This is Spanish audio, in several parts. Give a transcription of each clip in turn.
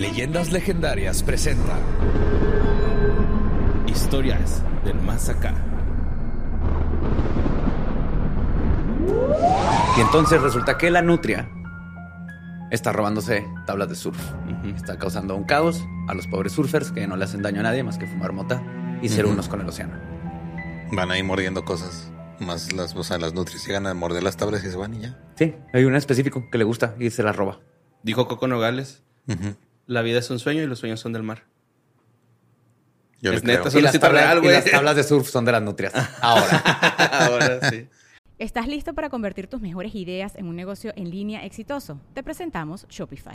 Leyendas Legendarias presenta Historias del Más Acá. Y entonces resulta que la nutria está robándose tablas de surf. Está causando un caos a los pobres surfers que no le hacen daño a nadie más que fumar mota y ser unos con el océano. Van ahí mordiendo cosas. Más las, o sea, las nutris llegan a morder las tablas y se van y ya. Sí, hay un específico que le gusta y se la roba. Dijo Coco Nogales, Ujú. La vida es un sueño y los sueños son del mar. Yo Es neta, Eso y, las tablas, real, y güey. las tablas de surf son de las nutrias. Ahora. Ahora sí. ¿Estás listo para convertir tus mejores ideas en un negocio en línea exitoso? Te presentamos Shopify.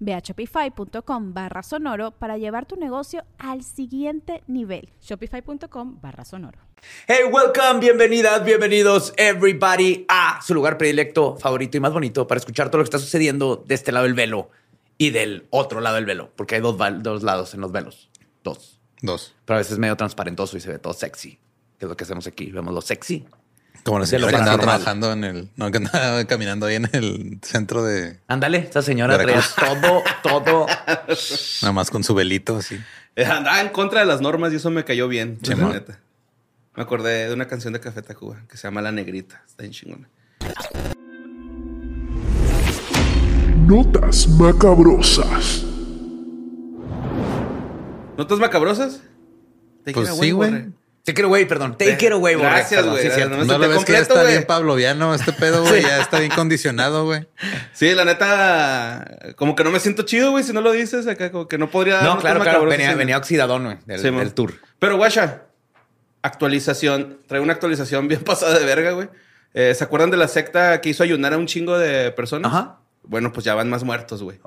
Ve a shopify.com barra sonoro para llevar tu negocio al siguiente nivel. Shopify.com barra sonoro. Hey, welcome, bienvenidas, bienvenidos, everybody, a su lugar predilecto, favorito y más bonito para escuchar todo lo que está sucediendo de este lado del velo y del otro lado del velo, porque hay dos, dos lados en los velos. Dos. Dos. Pero a veces es medio transparentoso y se ve todo sexy, que es lo que hacemos aquí. Vemos lo sexy. Como la señora que andaba trabajando en el... No, que andaba caminando ahí en el centro de... Ándale, esa señora Veracruz. todo, todo. Nada más con su velito así. Eh, Andaba en contra de las normas y eso me cayó bien, la neta. Me acordé de una canción de Café Tacuba que se llama La Negrita. Está bien chingona. Notas macabrosas. ¿Notas macabrosas? Te Pues quiero, sí, güey. Take it away, perdón. Take it away, borre. Gracias, güey. sí. No No lo ves que ya completo, está güey. bien pavloviano este pedo, güey. Ya está bien condicionado, güey. Sí, la neta, como que no me siento chido, güey, si no lo dices acá, como que no podría. dar No, claro, claro. Venía, venía oxidadón, güey, del, Sí, del tour. Pero, guacha, actualización. Traigo una actualización bien pasada de verga, güey. Eh, ¿Se acuerdan de la secta que hizo ayunar a un chingo de personas? Ajá. Bueno, pues ya van más muertos, güey.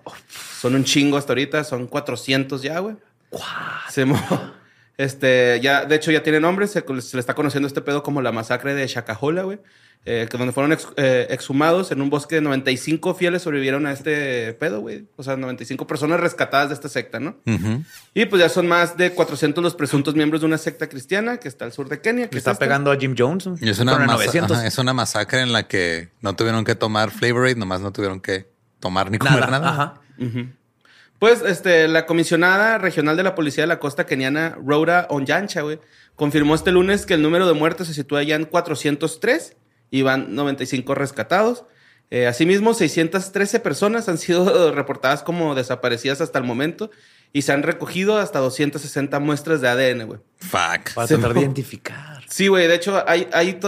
Son un chingo hasta ahorita, son 400 ya, güey. Se mo- Este, ya, de hecho, ya tiene nombre, se, se le está conociendo este pedo como la masacre de Shacahola, güey. eh, que donde fueron ex- eh, exhumados en un bosque de 95 fieles sobrevivieron a este pedo, güey. O sea, 95 personas rescatadas de esta secta, ¿no? Ujú. Y pues ya son más de 400 los presuntos miembros de una secta cristiana que está al sur de Kenia. Que es está esta. pegando a Jim Jones. Y es una, Con el masa- 900. ajá, es una masacre en la que no tuvieron que tomar Flavorade, nomás no tuvieron que tomar ni comer nada. Ajá. Ujú. Pues este, la comisionada regional de la policía de la costa keniana, Rhoda Onyancha, güey, confirmó este lunes que el número de muertes se sitúa ya en 403 y van 95 rescatados. Eh, asimismo, 613 personas han sido reportadas como desaparecidas hasta el momento y se han recogido hasta 260 muestras de ADN, güey. Fuck. Para tratar de identificar. Sí, güey. De hecho, hay, hay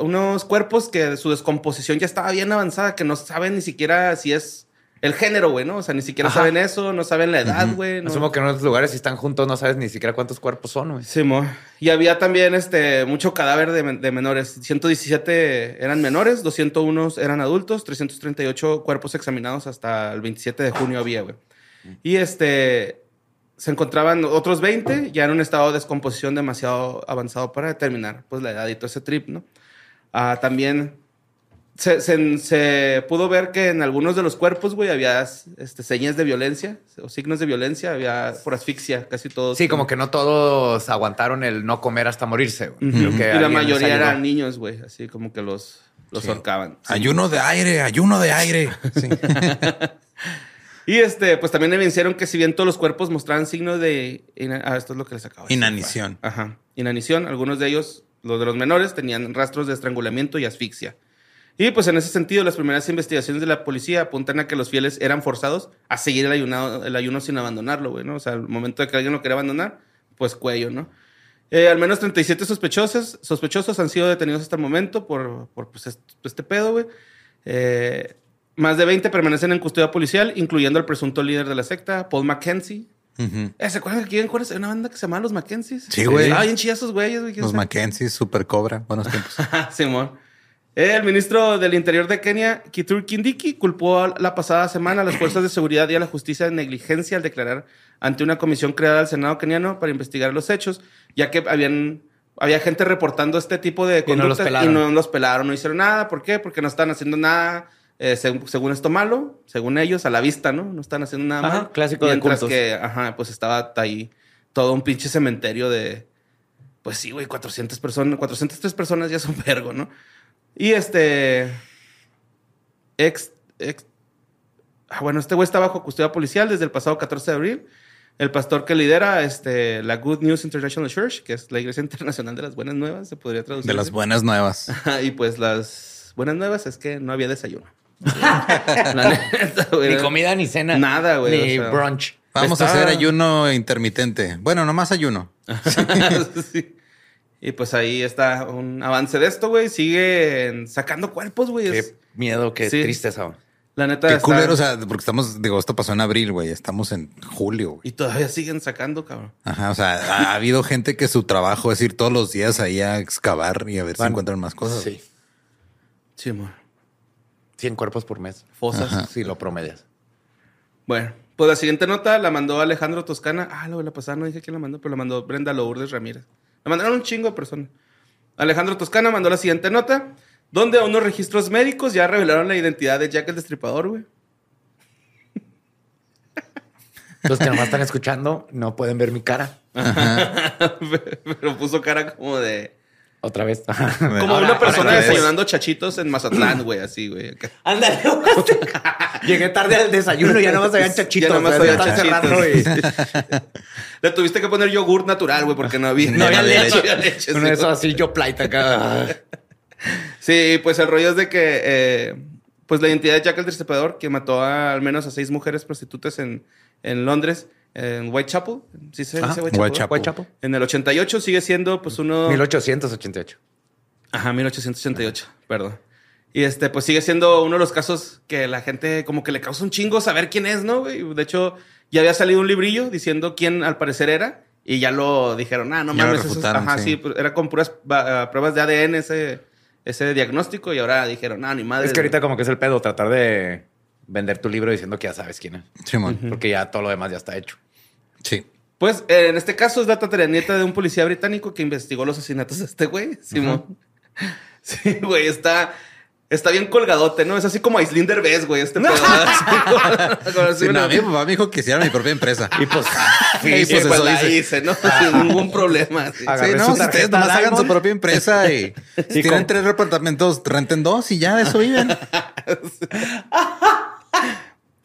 unos cuerpos que su descomposición ya estaba bien avanzada, que no saben ni siquiera si es el género, güey, ¿no? O sea, ni siquiera Ajá. saben eso, no saben la edad, güey. no- Asumo que en otros lugares, si están juntos, no sabes ni siquiera cuántos cuerpos son, güey. Sí, mo. Y había también este, mucho cadáver de, de menores. 117 eran menores, 201 eran adultos, 338 cuerpos examinados hasta el 27 de junio había, güey. Y este, se encontraban otros 20 ya en un estado de descomposición demasiado avanzado para determinar pues, la edad y todo ese trip, ¿no? Ah, también se, se- se pudo ver que en algunos de los cuerpos, güey, había este, señas de violencia o signos de violencia, había por asfixia, casi todos. Sí, como que no todos aguantaron el no comer hasta morirse, güey. Que y la mayoría eran niños, güey, así como que los, los Sí. ahorcaban. Sí. Ayuno de aire, ayuno de aire. Sí. Y este, pues también evidenciaron que si bien todos los cuerpos mostraban signos de... Ah, esto es lo que les acabo de decir. Inanición. Ajá. Inanición. Algunos de ellos, los de los menores, tenían rastros de estrangulamiento y asfixia. Y pues en ese sentido, las primeras investigaciones de la policía apuntan a que los fieles eran forzados a seguir el, ayunado, el ayuno sin abandonarlo, güey, ¿no? O sea, al momento de que alguien lo quería abandonar, pues cuello, ¿no? Eh, al menos 37 sospechosos, sospechosos han sido detenidos hasta el momento por, por pues, est- este pedo, güey. Eh, más de 20 permanecen en custodia policial, incluyendo al presunto líder de la secta, Paul Mackenzie. Eh, ¿Se acuerdan que aquí en una banda que se llama Los Mackenzies? Sí, güey. Ah, bien chidas esos güeyes, güey. ¿quién Los sabe? Mackenzie, super cobra. Buenos tiempos. Simón. El ministro del Interior de Kenia, Kithure Kindiki, culpó la pasada semana a las fuerzas de seguridad y a la justicia de negligencia al declarar ante una comisión creada al Senado keniano para investigar los hechos, ya que habían había gente reportando este tipo de Y no los conductas y no los pelaron, no hicieron nada. ¿Por qué? Porque no están haciendo nada, eh, seg- según esto malo, según ellos, a la vista, ¿no? No están haciendo nada Ajá, mal. clásico de Mientras cultos. que, ajá, pues estaba ahí todo un pinche cementerio de, pues sí, güey, 400 personas, 403 personas ya son vergo, ¿no? Y este. Ex. ex- ah, bueno, este güey está bajo custodia policial desde el pasado 14 de abril. El pastor que lidera este, la Good News International Church, que es la Iglesia Internacional de las Buenas Nuevas, se podría traducir. De las buenas nuevas. Y pues las buenas nuevas es que no había desayuno. La neta, güey. Ni comida ni cena. Nada, güey, Ni o sea. brunch. Vamos a hacer ayuno intermitente. Bueno, nomás ayuno. Sí. Y pues ahí está un avance de esto, güey. Siguen sacando cuerpos, güey. Qué Es- miedo, qué Sí. tristeza. La neta Qué está- culero, o sea, porque estamos, digo, esto pasó en abril, güey. Estamos en julio, güey. Y todavía siguen sacando, cabrón. Ajá, o sea, ha habido gente que su trabajo es ir todos los días ahí a excavar y a ver si encuentran más cosas. Sí. Sí, amor. 100 cuerpos por mes. Fosas. Si lo promedias. Bueno, pues la siguiente nota la mandó Alejandro Toscana. Ah, la, la pasada no dije quién la mandó, pero la mandó Brenda Lourdes Ramírez. La mandaron un chingo de personas. Alejandro Toscana mandó la siguiente nota, donde unos registros médicos ya revelaron la identidad de Jack el Destripador, güey. Los que nomás están escuchando no pueden ver mi cara. pero puso cara como de... Otra vez. Como Ahora, una persona desayunando chachitos en Mazatlán, güey, así, güey. Ándale. Llegué tarde al desayuno, ya nomás habían chachitos. Ya nomás había chachitos. Le tuviste que poner yogur natural, güey, porque no había, No había leche. había leche, Uno sí, güey. así, yo plate acá. Sí, pues el rollo es de que, eh, pues la identidad de Jack el Destripador, que mató a, al menos a seis mujeres prostitutas en, en Londres, en Whitechapel. ¿Sí se dice Whitechapel? Whitechapel. Whitechapel. En el 88 sigue siendo, pues, uno... 1888. Ajá, 1888, perdón. Y este, pues sigue siendo uno de los casos que la gente como que le causa un chingo saber quién es, ¿no? güey? De hecho, ya había salido un librillo diciendo quién al parecer era. Y ya lo dijeron, ah, no Ya mames, eso ajá, sí. sí. pues, era con puras ah, pruebas de ADN ese, ese diagnóstico. Y ahora dijeron, ah, ni madre. Es que ahorita como que es el pedo tratar de vender tu libro diciendo que ya sabes quién es. Simón. Porque ya todo lo demás ya está hecho. Sí. Pues eh, en este caso es la tataranieta de un policía británico que investigó los asesinatos de este güey, Simón. Sí, güey, está, está bien colgadote, ¿no? Es así como Aislinder Derbez, güey, este pedo. Sí, no, una- mi papá me dijo que hiciera mi propia empresa. Y pues, Sí, Y pues, pues pues eso la hice. hice, ¿no? Sin ningún problema. sí. No, si ustedes nomás hagan su propia empresa y, si tienen con- tres departamentos, renten dos y ya de eso viven.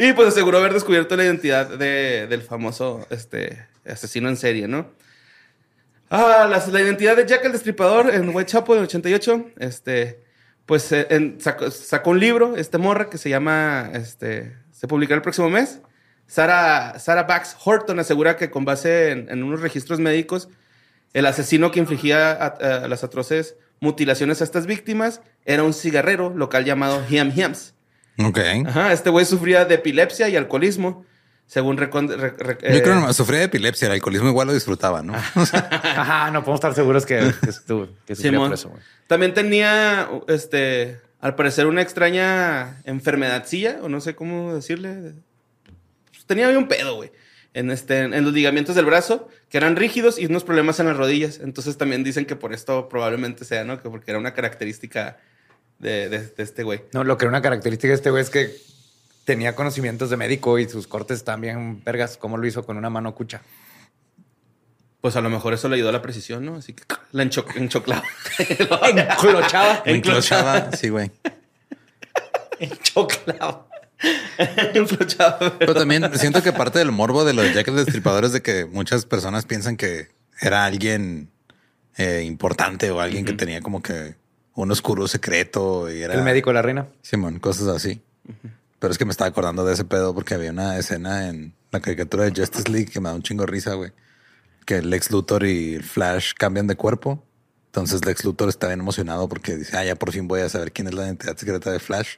Y pues aseguró haber descubierto la identidad de- del famoso este, asesino en serie, ¿no? Ah, la, identidad de Jack el Destripador en Whitechapel en 88, este, pues eh, sacó, un libro, este morra, que se llama, este, se publicará el próximo mes. Sarah, Sarah Bax Horton asegura que con base en, unos registros médicos, el asesino que infligía a las atroces mutilaciones a estas víctimas era un cigarrero local llamado Hiam Hiams. Ok. Ajá, este güey sufría de epilepsia y alcoholismo, según recon- Yo eh, creo que no, sufría de epilepsia, el alcoholismo igual lo disfrutaba, ¿no? Ajá, no podemos estar seguros que, que, estuvo- que sufría Simón. por eso, güey. También tenía, este, al parecer, una extraña enfermedadcilla, o no sé cómo decirle. Pues, tenía un pedo, güey. En, este, en los ligamentos del brazo, que eran rígidos y unos problemas en las rodillas. Entonces también dicen que por esto probablemente sea, ¿no? Que porque era una característica de, de- de este güey. No, lo que era una característica de este güey es que tenía conocimientos de médico y sus cortes también vergas, como lo hizo con una mano cucha. Pues a lo mejor eso le ayudó a la precisión, ¿no? Así que la encho- enchoclaba. Enclochaba. Enclochaba, sí, güey. Enchoclaba. Enclochaba. Pero también siento que parte del morbo de los Jack el Destripador es de que muchas personas piensan que era alguien eh, importante o alguien que tenía como que un oscuro secreto y era El médico de la reina. Simón, cosas así. Pero es que me estaba acordando de ese pedo porque había una escena en la caricatura de Justice League que me da un chingo de risa, güey. Que Lex Luthor y Flash cambian de cuerpo. Entonces Lex Luthor está bien emocionado porque dice, ah, ya por fin voy a saber quién es la identidad secreta de Flash.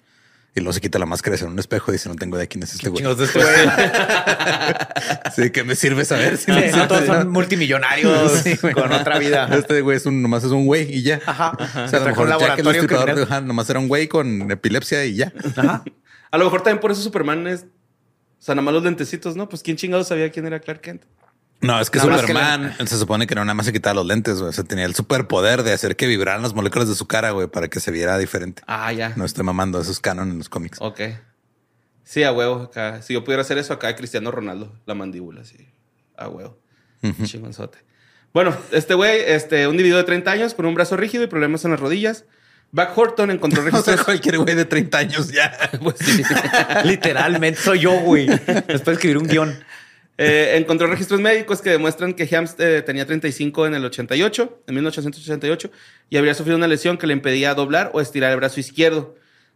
Y luego se quita la máscara en un espejo y dice, no tengo idea quién es este güey. De este. Sí, que me sirve saber si Sí, no todos son multimillonarios Sí, con otra vida. Este güey es un, nomás es un güey y ya. Ajá. O sea, a lo mejor Jack el Destripador, nomás era un güey con epilepsia y ya. Ajá. A lo mejor también por eso Superman es. O sea, nada más los lentecitos, ¿no? Pues quién chingado sabía quién era Clark Kent. No, es que Nada más que Superman se supone que no nada más se quitaba los lentes, güey. O sea, tenía el superpoder de hacer que vibraran las moléculas de su cara, güey, para que se viera diferente. Ah, ya. No estoy mamando, esos canon en los cómics. Ok. Sí, a huevo. Acá. Si yo pudiera hacer eso, acá Cristiano Ronaldo, la mandíbula, sí. A huevo. Chingonzote. Bueno, este güey, este, un individuo de 30 años con un brazo rígido y problemas en las rodillas. Back Horton encontró O sea, registros. cualquier güey de 30 años ya. Pues sí. Literalmente soy yo, güey. Después de escribir un guion. Eh, encontró registros médicos que demuestran que Hams eh, tenía 35 en el 88, en 1888, y habría sufrido una lesión que le impedía doblar o estirar el brazo izquierdo.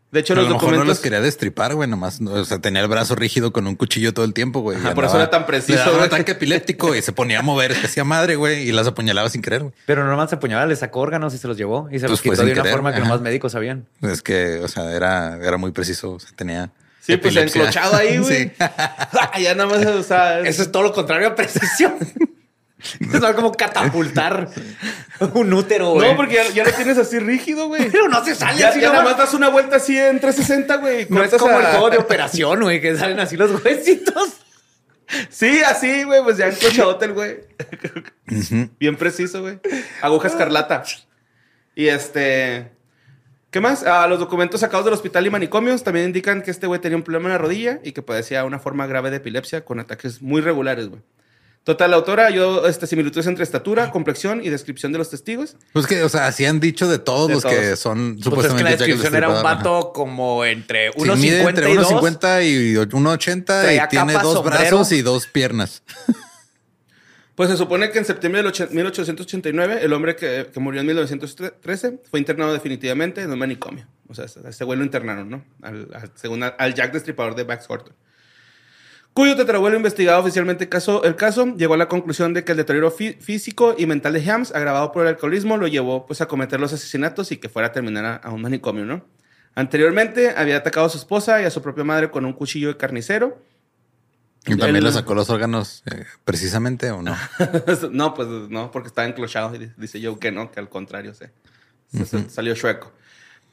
De hecho, Pero a los lo mejor no documentos... los quería destripar, güey, nomás. no, O sea, tenía el brazo rígido con un cuchillo todo el tiempo, güey. Ajá, por eso andaba- era tan preciso, Le daba un ataque epiléptico y se ponía a mover, que hacía madre, güey, y las apuñalaba sin querer, güey. Pero nomás se apuñalaba, le sacó órganos y se los llevó y se Pues los quitó de una querer, forma que ajá. nomás médicos sabían. Es que, o sea, era, era muy preciso. O sea, tenía. Sí, pues epilepsia. enclochado ahí, güey. Sí. Ah, ya nada más, o sea... Eso es todo lo contrario a precisión. es como catapultar un útero, güey. No, porque ya, ya lo tienes así rígido, güey. Pero no se sale Ya, así ya nada más das una vuelta así en 360, güey. No es como el juego de operación, güey, que salen así los huesitos. Sí, así, güey. Pues ya enclochadote el güey. Bien preciso, güey. Aguja escarlata. Y este... ¿Qué más? Ah, los documentos sacados del hospital y manicomios también indican que este güey tenía un problema en la rodilla y que padecía una forma grave de epilepsia con ataques muy regulares, güey. Total, la autora halló este, similitudes entre estatura, complexión y descripción de los testigos. Pues que, o sea, así han dicho de todos De los que todos. son Pues es supuestamente que la descripción era un Destripador, ajá. vato como entre Sí, mide entre 1.52. 1.50 y 1.80 Traía y tiene dos sombrero. brazos y dos piernas. Pues se supone que en septiembre ocho- 1889, el hombre que, que murió en 1913 fue internado definitivamente en un manicomio. O sea, a este güey lo internaron, ¿no? Al, al- según al, Jack Destripador de Bax Horton. Cuyo tetrabuelo investigado oficialmente caso, el caso llegó a la conclusión de que el deterioro fí- físico y mental de Hams, agravado por el alcoholismo, lo llevó pues, a cometer los asesinatos y que fuera a terminar a, a un manicomio, ¿no? Anteriormente había atacado a su esposa y a su propia madre con un cuchillo de carnicero. Y también El- le sacó los órganos eh, precisamente o no. no, pues no, porque estaba enclochado. Y dice yo que no, que al contrario, sí. Se- se- Salió chueco.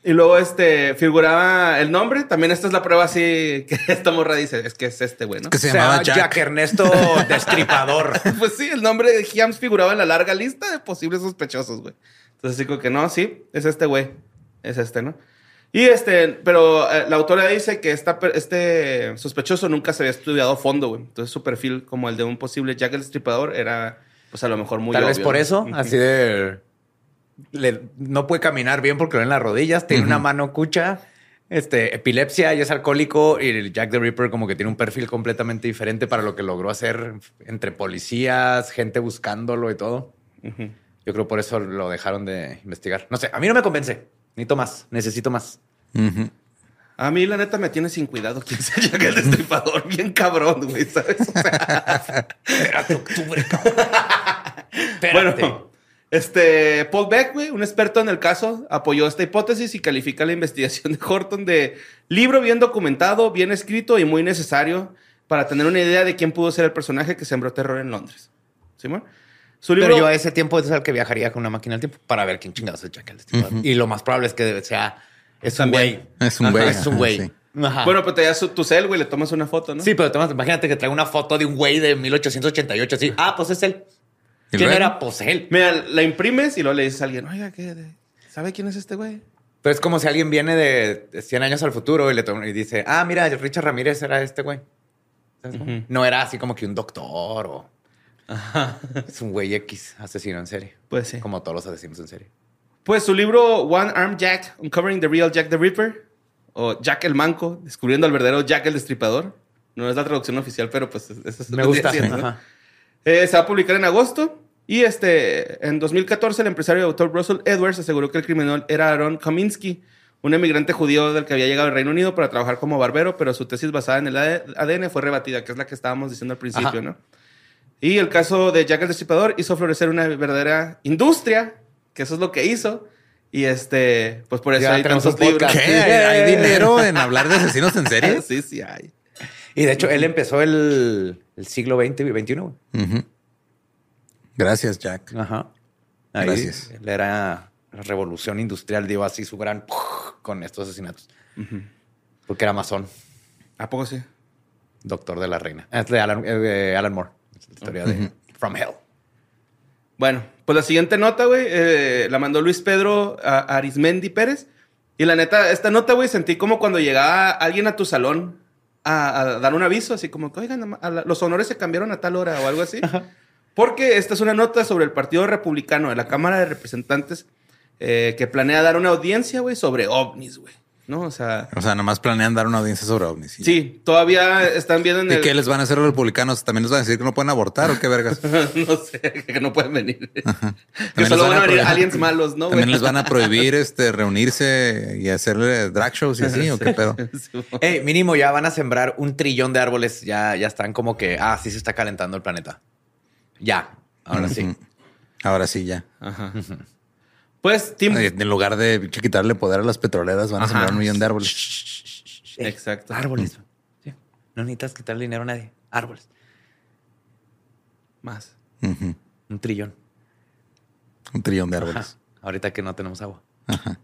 Y luego este figuraba el nombre. También esta es la prueba así que esta morra dice, es que es este güey, ¿no? Que se Se llamaba llama Jack. Jack Ernesto Destripador. pues sí, el nombre de Hiams figuraba en la larga lista de posibles sospechosos, güey. Entonces digo que no, sí, es este güey. Es este, ¿no? Y este, pero eh, la autora dice que esta, este sospechoso nunca se había estudiado a fondo, güey. Entonces su perfil como el de un posible Jack el Destripador era, pues a lo mejor muy Tal vez por ¿no? eso, así de... le- no puede caminar bien porque le en las rodillas, tiene una mano cucha, este, epilepsia y es alcohólico y el Jack the Ripper como que tiene un perfil completamente diferente para lo que logró hacer entre policías, gente buscándolo y todo. Yo creo por eso lo dejaron de investigar. No sé, a mí no me convence. Necesito más, necesito más. A mí, la neta, me tiene sin cuidado quién sea Jack el Destripador. Bien cabrón, güey, ¿sabes? O sea, Espérate, octubre, cabrón. Espérate. bueno, este, Paul Beck, güey, un experto en el caso, apoyó esta hipótesis y califica la investigación de Horton de libro bien documentado, bien escrito y muy necesario para tener una idea de quién pudo ser el personaje que sembró terror en Londres. ¿Simón? Su libro... Pero yo a ese tiempo es al que viajaría con una máquina del tiempo para ver quién chingados es Jack el Destripador. Y lo más probable es que sea... Es un güey. Es un güey, Es un güey. sí. Ajá. Bueno, pues te das tu cel, güey, le tomas una foto, ¿no? Sí, pero tomas- imagínate que trae una foto de un güey de 1888. Así, ah, pues es él. ¿Y ¿Quién luego? era? Pues él. Mira, la imprimes y luego le dices a alguien, oiga, ¿qué? de- ¿sabe quién es este güey? Pero es como si alguien viene de 100 años al futuro y le toma- y dice, ah, mira, Richard Ramírez era este güey. No era así como que un doctor o... Es un güey X, asesino en serie. Pues sí. Como todos los asesinos en serie. Pues su libro One Arm Jack, Uncovering the Real Jack the Ripper, o Jack el Manco, descubriendo al verdadero Jack el Destripador. No es la traducción oficial, pero pues eso es Me lo que gusta. estoy diciendo, ¿no? Ajá. Eh, se va a publicar en agosto. Y este, en 2014, el empresario y autor Russell Edwards aseguró que el criminal era Aaron Kaminsky, un emigrante judío del que había llegado al Reino Unido para trabajar como barbero, pero su tesis basada en el ADN fue rebatida, que es la que estábamos diciendo al principio, Ajá. ¿no? Y el caso de Jack el Destripador hizo florecer una verdadera industria, que eso es lo que hizo. Y este, pues por eso Ya hay tenemos tantos un libros. ¿Qué? ¿Hay, hay dinero en hablar de asesinos en serie? Sí, sí, hay. Y de hecho, él empezó el, el siglo XX y XXI. Gracias, Jack. Ajá. Ahí, Gracias. Él era la revolución industrial, dio así su gran con estos asesinatos. Porque era masón, ¿A poco sí? doctor de la reina. Es de Alan, eh, de Alan Moore. La historia de From Hell. Bueno, pues la siguiente nota, güey, eh, la mandó Luis Pedro a Arismendi Pérez. Y la neta, esta nota, güey, sentí como cuando llegaba alguien a tu salón a, a dar un aviso, así como que, oigan, la- los honores se cambiaron a tal hora o algo así. Porque esta es una nota sobre el Partido Republicano de la Cámara de Representantes eh, que planea dar una audiencia, güey, sobre ovnis, güey. ¿No? O sea, O sea, nomás planean dar una audiencia sobre ovnis. sí, todavía están viendo en ¿Y el... qué les van a hacer los republicanos? ¿También les van a decir que no pueden abortar o qué vergas? no sé, que no pueden venir. Que solo van a venir aliens malos, ¿no? También güey? les van a prohibir este reunirse y hacerle drag shows y así, o qué pedo. Mínimo ya van a sembrar un trillón de árboles. Ya, ya están como que, ah, sí se está calentando el planeta. Ya, ahora sí. Ahora sí, ya. Ajá. Pues Tim. En lugar de quitarle poder a las petroleras, van a sembrar un millón de árboles. Exacto. Árboles. Sí. No necesitas quitar dinero a nadie. Árboles. Más. Un trillón. Un trillón de Ajá. árboles. Ahorita que no tenemos agua. Ajá.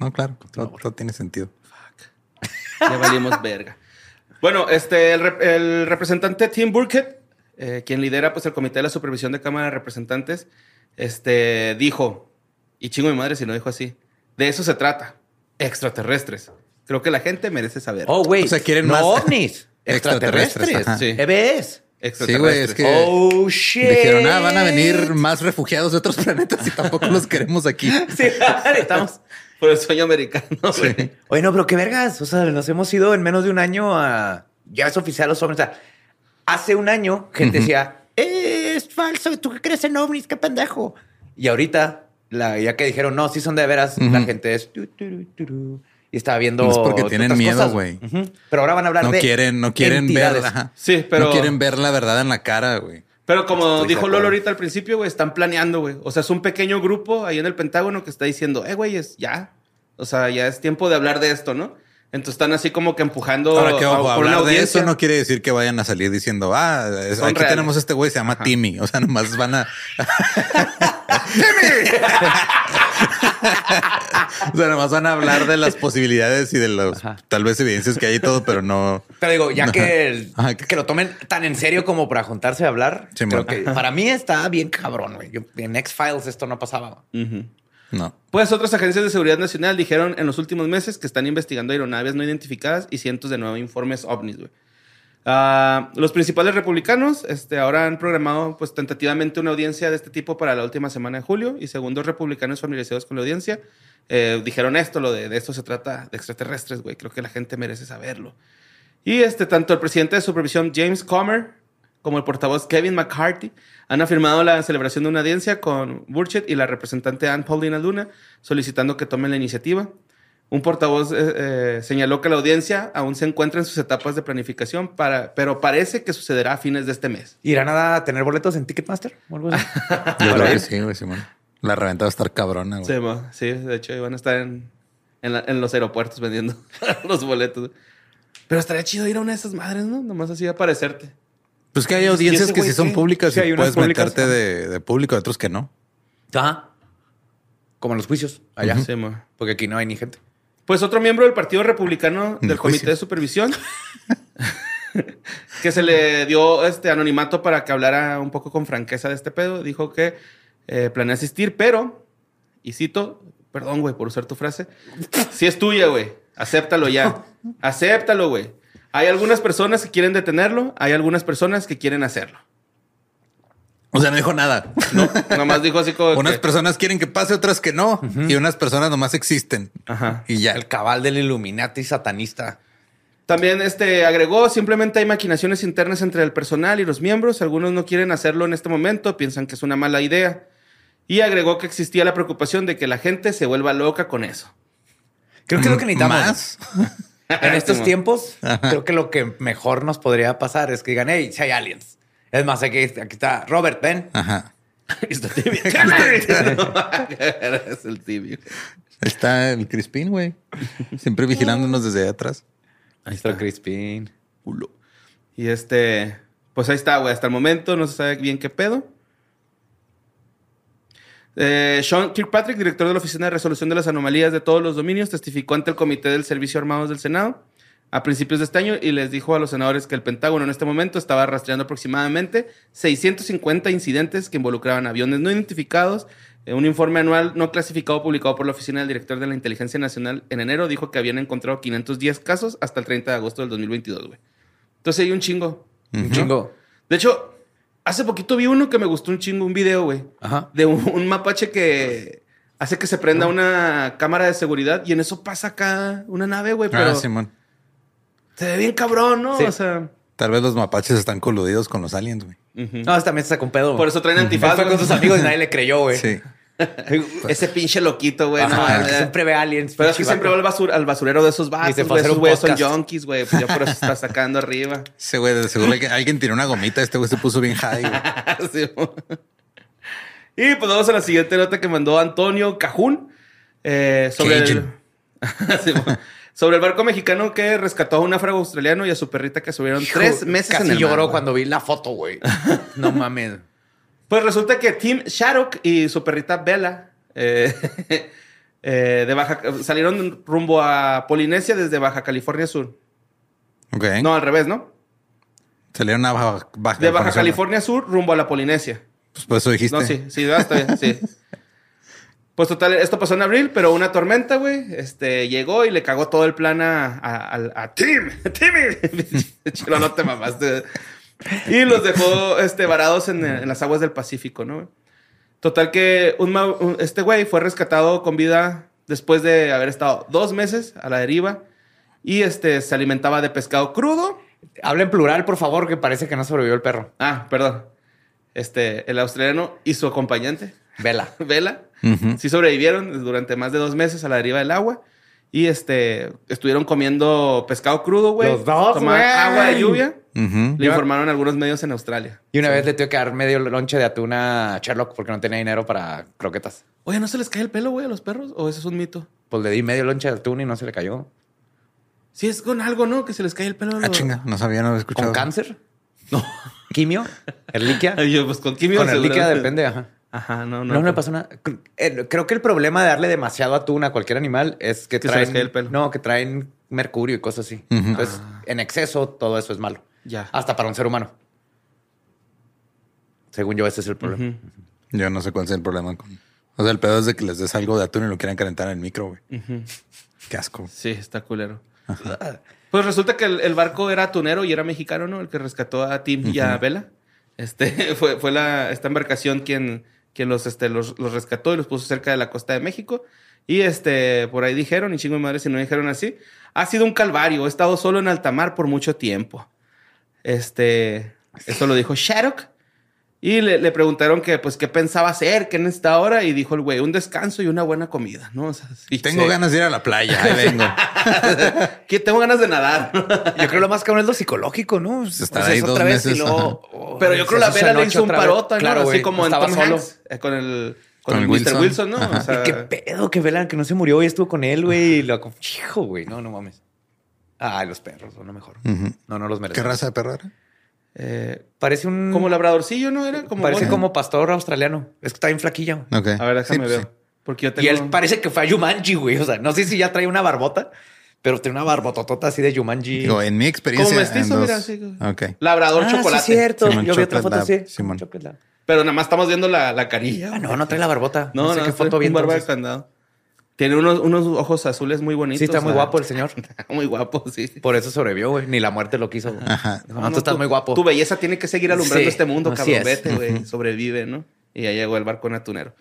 No, claro. Todo, todo tiene sentido. Ya valimos verga. Bueno, este, el, rep- el representante Tim Burkett, eh, quien lidera pues, el Comité de la Supervisión de Cámara de Representantes, este, dijo, y chingo mi madre si lo dijo así, de eso se trata, extraterrestres. Creo que la gente merece saber. Oh, güey. O sea, quieren no más- ovnis. Extraterrestres, Extraterrestres. ajá. Sí. EBS. Sí, güey, es que Oh, shit. dijeron, ah, van a venir más refugiados de otros planetas y tampoco los queremos aquí. Sí, estamos. Por el sueño americano. Oye, no, pero qué vergas. O sea, nos hemos ido en menos de un año a. Ya es oficial los ovnis. O sea, hace un año, gente decía, "Eh, es falso. ¿Tú qué crees en ovnis? Qué pendejo. Y ahorita, la, ya que dijeron, no, sí son de veras, la gente es. tu, y estaba viendo. Es porque tienen miedo, güey. Pero ahora van a hablar No de. quieren, no quieren ver, ajá. Sí, pero- no quieren ver la verdad en la cara, güey. Pero como Estoy de dijo. Lolo ahorita al principio, güey, están planeando, güey. O sea, es un pequeño grupo ahí en el Pentágono que está diciendo, eh, güey, es ya. O sea, ya es tiempo de hablar de esto, ¿no? Entonces están así como que empujando Ahora que a- ojo, una hablar de audiencia. eso no quiere decir que vayan a salir diciendo, ah, es- aquí reales. tenemos este güey, se llama Ajá. Timmy. O sea, nomás van a. o sea, nomás van a hablar de las posibilidades y de los Ajá. tal vez evidencias que hay y todo, pero no. Pero digo, ya que, el- que lo tomen tan en serio como para juntarse a hablar, Sí, creo que para mí está bien cabrón, güey. En X-Files esto no pasaba. No. Pues otras agencias de seguridad nacional dijeron en los últimos meses que están investigando aeronaves no identificadas y cientos de nuevos informes ovnis, güey. Ah, los principales republicanos este, ahora han programado pues, tentativamente una audiencia de este tipo para la última semana de julio y según dos republicanos familiarizados con la audiencia, eh, dijeron esto, lo de, de esto se trata de extraterrestres, güey. Creo que la gente merece saberlo. Y este, tanto el presidente de supervisión James Comer como el portavoz Kevin McCarthy han afirmado la celebración de una audiencia con Burchett y la representante Anne Paulina Luna solicitando que tomen la iniciativa. Un portavoz eh, eh, señaló que la audiencia aún se encuentra en sus etapas de planificación, para, pero parece que sucederá a fines de este mes. ¿Irán a tener boletos en Ticketmaster o algo así? Yo creo que sí, güey, Simón. La reventa va a estar cabrona, güey. Sí, ma, sí, de hecho, iban a estar en, en, la- en los aeropuertos vendiendo los boletos. Pero estaría chido ir a una de esas madres, ¿no? Nomás así aparecerte. Pues que hay ¿Y audiencias que sí son qué? públicas Sí, hay y unas puedes públicas, meterte de, de público, otros que no. Ajá. Como en los juicios allá. Sí, ma. Porque aquí no hay ni gente. Pues otro miembro del Partido Republicano Del Comité de Supervisión, que se le dio este anonimato para que hablara un poco con franqueza de este pedo, dijo que eh, planea asistir, pero, y cito, perdón, güey, por usar tu frase, si es tuya, güey, acéptalo ya, acéptalo, güey. Hay algunas personas que quieren detenerlo, hay algunas personas que quieren hacerlo. O sea, no dijo nada. No, nomás dijo así como unas que- personas quieren que pase, otras que no. Y unas personas nomás existen. Ajá. Y ya. El cabal del Illuminati satanista. También este agregó, simplemente hay maquinaciones internas entre el personal y los miembros. Algunos no quieren hacerlo en este momento, piensan que es una mala idea. Y agregó que existía la preocupación de que la gente se vuelva loca con eso. Creo que es lo que necesitamos. Más. En estos tiempos, creo que lo que mejor nos podría pasar es que digan, hey, si hay aliens. Es más, aquí, aquí está Robert, ven. Ajá. Está tibio. es el tibio. Ahí está el Crispín, güey. Siempre vigilándonos desde atrás. Ahí está Crispin. Culo. Y este, pues ahí está, güey. Hasta el momento no se sabe bien qué pedo. Eh, Sean Kirkpatrick, director de la Oficina de Resolución de las Anomalías de todos los dominios, testificó ante el Comité del Servicio Armados del Senado a principios de este año y les dijo a los senadores que el Pentágono en este momento estaba rastreando aproximadamente 650 incidentes que involucraban aviones no identificados. Eh, un informe anual no clasificado publicado por la Oficina del Director de la Inteligencia Nacional en enero dijo que habían encontrado 510 casos hasta el 30 de agosto del 2022, güey. Entonces hay un chingo. Un chingo. De hecho, hace poquito vi uno que me gustó un chingo, un video, güey. Ajá. De un, un mapache que hace que se prenda una cámara de seguridad y en eso pasa acá una nave, güey. Pero Ah, Simón. Se ve bien cabrón, ¿no? Sí. O sea, Tal vez los mapaches están coludidos con los aliens, güey. No, también se sacó un pedo. por eso traen antifaz. fue con güey. sus amigos y nadie le creyó, güey. Sí. Ese pinche loquito, güey. no, siempre ve aliens. Pero es que siempre va al, basur- al basurero de esos Y vatos, se fue a güey. hacer Esos un güeyes son junkies, güey. Pues ya por eso está sacando arriba. Ese güey, de seguro alguien, alguien tiró una gomita. Este güey se puso bien high, güey. Sí, y pues vamos a la siguiente nota que mandó Antonio Cajún eh, sobre, el. Sí. Sobre el barco mexicano que rescató a un náufrago australiano y a su perrita que subieron Hijo, tres meses Casi en el mar, lloró cuando vi la foto, güey. No mames. Pues resulta que Tim Sharrock y su perrita Bella eh, eh, de Baja, salieron rumbo a Polinesia desde Baja California Sur. Ok. No, al revés, ¿no? Salieron a Baja, Baja De Baja California. Sur rumbo a la Polinesia. Pues por eso dijiste. No, sí, sí, está bien, sí. Pues total, esto pasó en abril, pero una tormenta, güey, este, llegó y le cagó todo el plan a, a, a- a Tim, Timmy. Chilo, no te mamaste. Y los dejó, este, varados en, en las aguas del Pacífico, ¿no? Total que un- este güey fue rescatado con vida después de haber estado dos meses a la deriva y, este, se alimentaba de pescado crudo. Habla en plural, por favor, que parece que no sobrevivió el perro. Ah, perdón. Este, el australiano y su acompañante. Vela. Vela. Sí sobrevivieron durante más de dos meses a la deriva del agua. Y este, estuvieron comiendo pescado crudo, güey. Los dos, Tomaban agua de lluvia. Le informaron algunos medios en Australia. Y una vez le tuve que dar medio lonche de atún a Sherlock porque no tenía dinero para croquetas. Oye, ¿no se les cae el pelo, güey, a los perros? ¿O eso es un mito? Pues le di medio lonche de atún y no se le cayó. Sí, es con algo, ¿no? Que se les cae el pelo. a Ah, los- chinga. No sabía, no había escuchado. ¿Con cáncer? No. ¿Quimio? ¿Erliquia? Yo, pues con quimio. Con erliquia seguramente. depende, ajá. Ajá, no, No, no. no me pasó nada. Eh, Creo que el problema de darle demasiado atún a cualquier animal es que Que traen... el pelo. No, que traen mercurio y cosas así. Entonces, en exceso, todo eso es malo. Ya. Hasta para un ser humano. Según yo, ese es el problema. Yo no sé cuál es el problema con. O sea, el pedo es de que les des algo de atún y lo quieran calentar en el micro, güey. Qué asco. Sí, está culero. Pues resulta que el, el barco era tunero y era mexicano, ¿no? El que rescató a Tim y a Vela. Este fue, fue la, esta embarcación quien, quien los, este, los, los rescató y los puso cerca de la costa de México. Y este, por ahí dijeron, y chingo de madre si no dijeron así, ha sido un calvario, he estado solo en alta mar por mucho tiempo. Este, esto lo dijo Shattuck. Y le, le preguntaron que, pues, qué pensaba hacer, que en esta hora, y dijo el güey, un descanso y una buena comida, ¿no? O sea, sí, Tengo sí. ganas de ir a la playa. Ahí vengo. que tengo ganas de nadar. Yo creo lo más cabrón es lo psicológico, ¿no? Estar Pues ahí es dos otra vez y meses, luego, oh, Pero yo creo la vela le hizo un vez. parote, ¿no? Claro, Así güey, como en estaba Tom solo. Hanks, eh, con el, con Con el el Mr. Wilson. Wilson, ¿no? O sea, qué pedo que Vela que no se murió y estuvo con él, güey. Y lo hijo, güey. No, no mames. Ay, los perros son lo mejor. No, no los ¿Qué merecen. raza de perro era? Eh, Parece un. como labradorcillo, ¿no? Era como. parece bueno. como pastor australiano. Es que está bien flaquilla. A ver, déjame Sí, ver. sí. Porque yo Y tengo... él parece que fue a Jumanji, güey. O sea, no sé si ya trae una barbota, pero tiene una barbototota así de Jumanji. Digo, en mi experiencia. Como mestizo, mira, dos- sí. Ok. Labrador Ah, chocolate. Sí, es cierto. Yo vi otra foto así. Simón. Pero nada más estamos viendo la, la carilla. Ah, no, no trae la barbota. No, no, sé qué foto vi un barba de candado. Tiene unos, unos ojos azules muy bonitos. Sí, está muy o sea, guapo el señor. muy guapo, sí. Por eso sobrevivió, güey. Ni la muerte lo quiso. güey. Ajá. No, No, tú estás tu- muy guapo. Tu belleza tiene que seguir alumbrando Sí, este mundo, así cabrón. es. Vete, güey. Sobrevive, ¿no? Y ya llegó el barco natunero.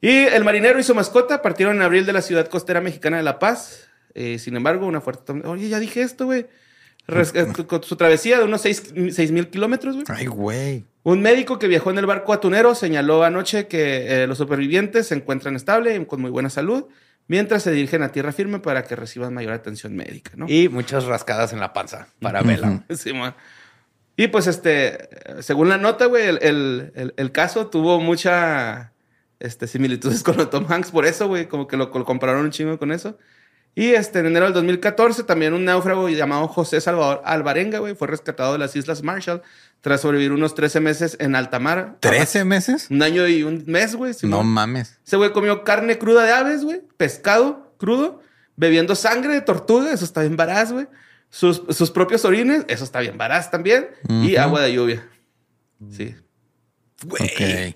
Y el marinero y su mascota partieron en abril de la ciudad costera mexicana de La Paz. Eh, sin embargo, una fuerte... Oye, ya dije esto, güey. Eh, con su travesía de unos seis mil kilómetros, güey. Ay, güey. Un médico que viajó en el barco atunero señaló anoche que eh, los supervivientes se encuentran estables y con muy buena salud, mientras se dirigen a tierra firme para que reciban mayor atención médica, ¿no? Y muchas rascadas en la panza para Vela. Sí. Y pues, este, según la nota, güey, el, el- el- el caso tuvo mucha este, similitudes con Tom Hanks por eso, güey, como que lo, lo compararon un chingo con eso. Y este, en enero del 2014, también un náufrago llamado José Salvador Alvarenga, güey, fue rescatado de las Islas Marshall tras sobrevivir unos 13 meses en alta mar. ¿13 meses? Un año y un mes, güey. sí, No güey. mames. Ese güey comió carne cruda de aves, güey. Pescado crudo. Bebiendo sangre de tortuga. Eso está bien baraz, güey. Sus, sus propios orines. Eso está bien baraz también. Y agua de lluvia. Sí. Ok.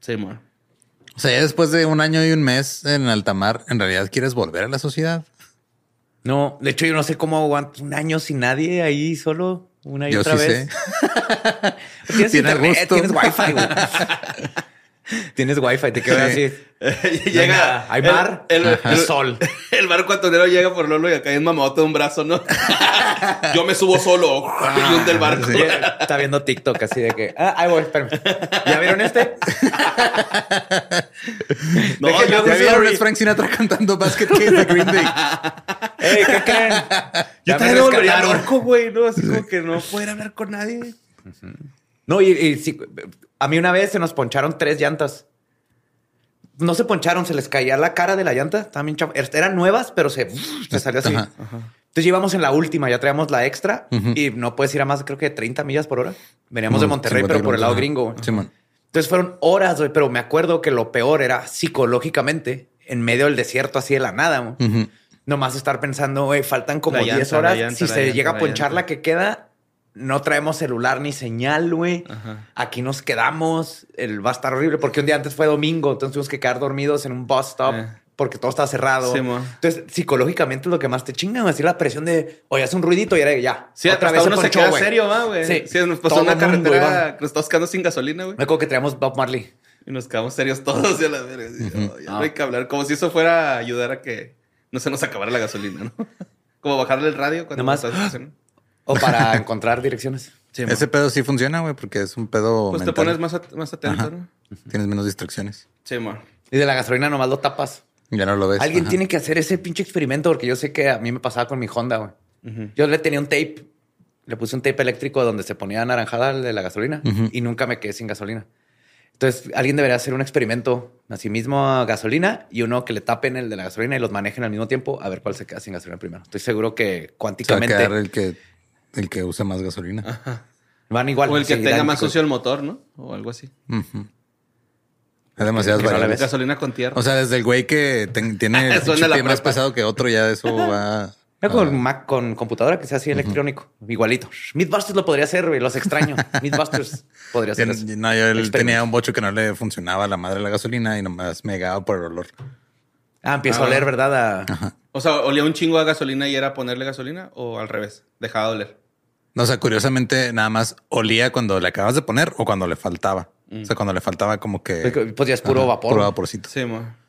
Sí, amor. O sea, ya después de un año y un mes en alta mar, ¿en realidad quieres volver a la sociedad? No, de hecho, yo no sé cómo aguanto un año sin nadie ahí solo una y Yo otra sí vez. sé. Tienes Tiene internet, gusto. tienes wifi, güey. tienes wifi, te quedas Sí. así. llega. hay mar, El, el- el- sol. El barco atonero llega por Lolo y acá hay un mamote de un brazo, ¿no? Yo me subo solo. y un del barco. sí. Está viendo TikTok así de que, ah, ahí voy, espérame. ¿Ya vieron este? No, Deja yo yo ¿Ya vieron a Frank Sinatra cantando Basket Case de Green Day? Ey, ¿qué creen? Yo también volvería loco, güey, ¿no? Así como que no poder hablar con nadie. No, y, y sí, a mí una vez se nos poncharon tres llantas. No se poncharon, se les caía la cara de la llanta. También eran nuevas, pero se, se salió así. Ajá. Entonces íbamos en la última, ya traíamos la extra y no puedes ir a más, creo que de 30 millas por hora. Veníamos de Monterrey, 50 pero por el lado gringo. Entonces fueron horas, pero me acuerdo que lo peor era psicológicamente en medio del desierto, así de la nada. güey. Ujú. Nomás estar pensando, faltan como La 10 llanta, horas. llanta, si se llanta, llega a ponchar la que queda, no traemos celular ni señal, güey. Aquí nos quedamos. El, va a estar horrible porque un día antes fue domingo, entonces tuvimos que quedar dormidos en un bus stop Eh. porque todo está cerrado. Sí, entonces, psicológicamente es lo que más te chinga, güey. Así la presión de, oye, hace un ruidito y era ya. Sí, otra vez uno se ponchó, queda güey. serio, ¿va, güey? Sí. Sí, nos pasó Todo una mundo carretera que nos estamos quedando sin gasolina, güey. Me acuerdo que traíamos Bob Marley. Y nos quedamos serios todos y a la verga. "Oh, ya no Ah. hay que hablar. Como si eso fuera a ayudar a que no se nos acabara la gasolina, ¿no? Como bajarle el radio cuando Nomás- estás. O para encontrar direcciones. Sí, Ese pedo sí funciona, güey, porque es un pedo Pues te pones más, at- más atento, Ajá. ¿no? Tienes menos distracciones. Sí, amor. Y de la gasolina nomás lo tapas. Ya no lo ves. Alguien Ajá. tiene que hacer ese pinche experimento porque yo sé que a mí me pasaba con mi Honda, güey. Yo le tenía un tape, le puse un tape eléctrico donde se ponía anaranjada el de la gasolina y nunca me quedé sin gasolina. Entonces, alguien debería hacer un experimento a sí mismo a gasolina y uno que le tapen el de la gasolina y los manejen al mismo tiempo a ver cuál se queda sin gasolina primero. Estoy seguro que Se va a cuánticamente quedar el que, el que use más gasolina. van igual. O el que sí, tenga más sucio el motor, ¿no? O algo así. Ujú. Hay demasiadas Que no la variables. Gasolina con tierra. O sea, desde el güey que ten- tiene el chip más pesado que otro, ya eso va. Ya con Mac, con computadora que sea así electrónico, igualito. Mythbusters lo podría hacer, güey. Los extraño. Mythbusters podría eso. Tiene- No, yo él tenía un bocho que no le funcionaba a la madre de la gasolina y nomás me llegaba por el olor. Ah, empiezo Ah. a oler, ¿verdad? A- O sea, olía un chingo a gasolina y era ponerle gasolina o al revés. Dejaba de oler. No, o sea, curiosamente nada más olía cuando le acabas de poner o cuando le faltaba. O sea, cuando le faltaba como que... Pues ya es puro Ajá, vapor. Puro vaporcito. Sí, amor.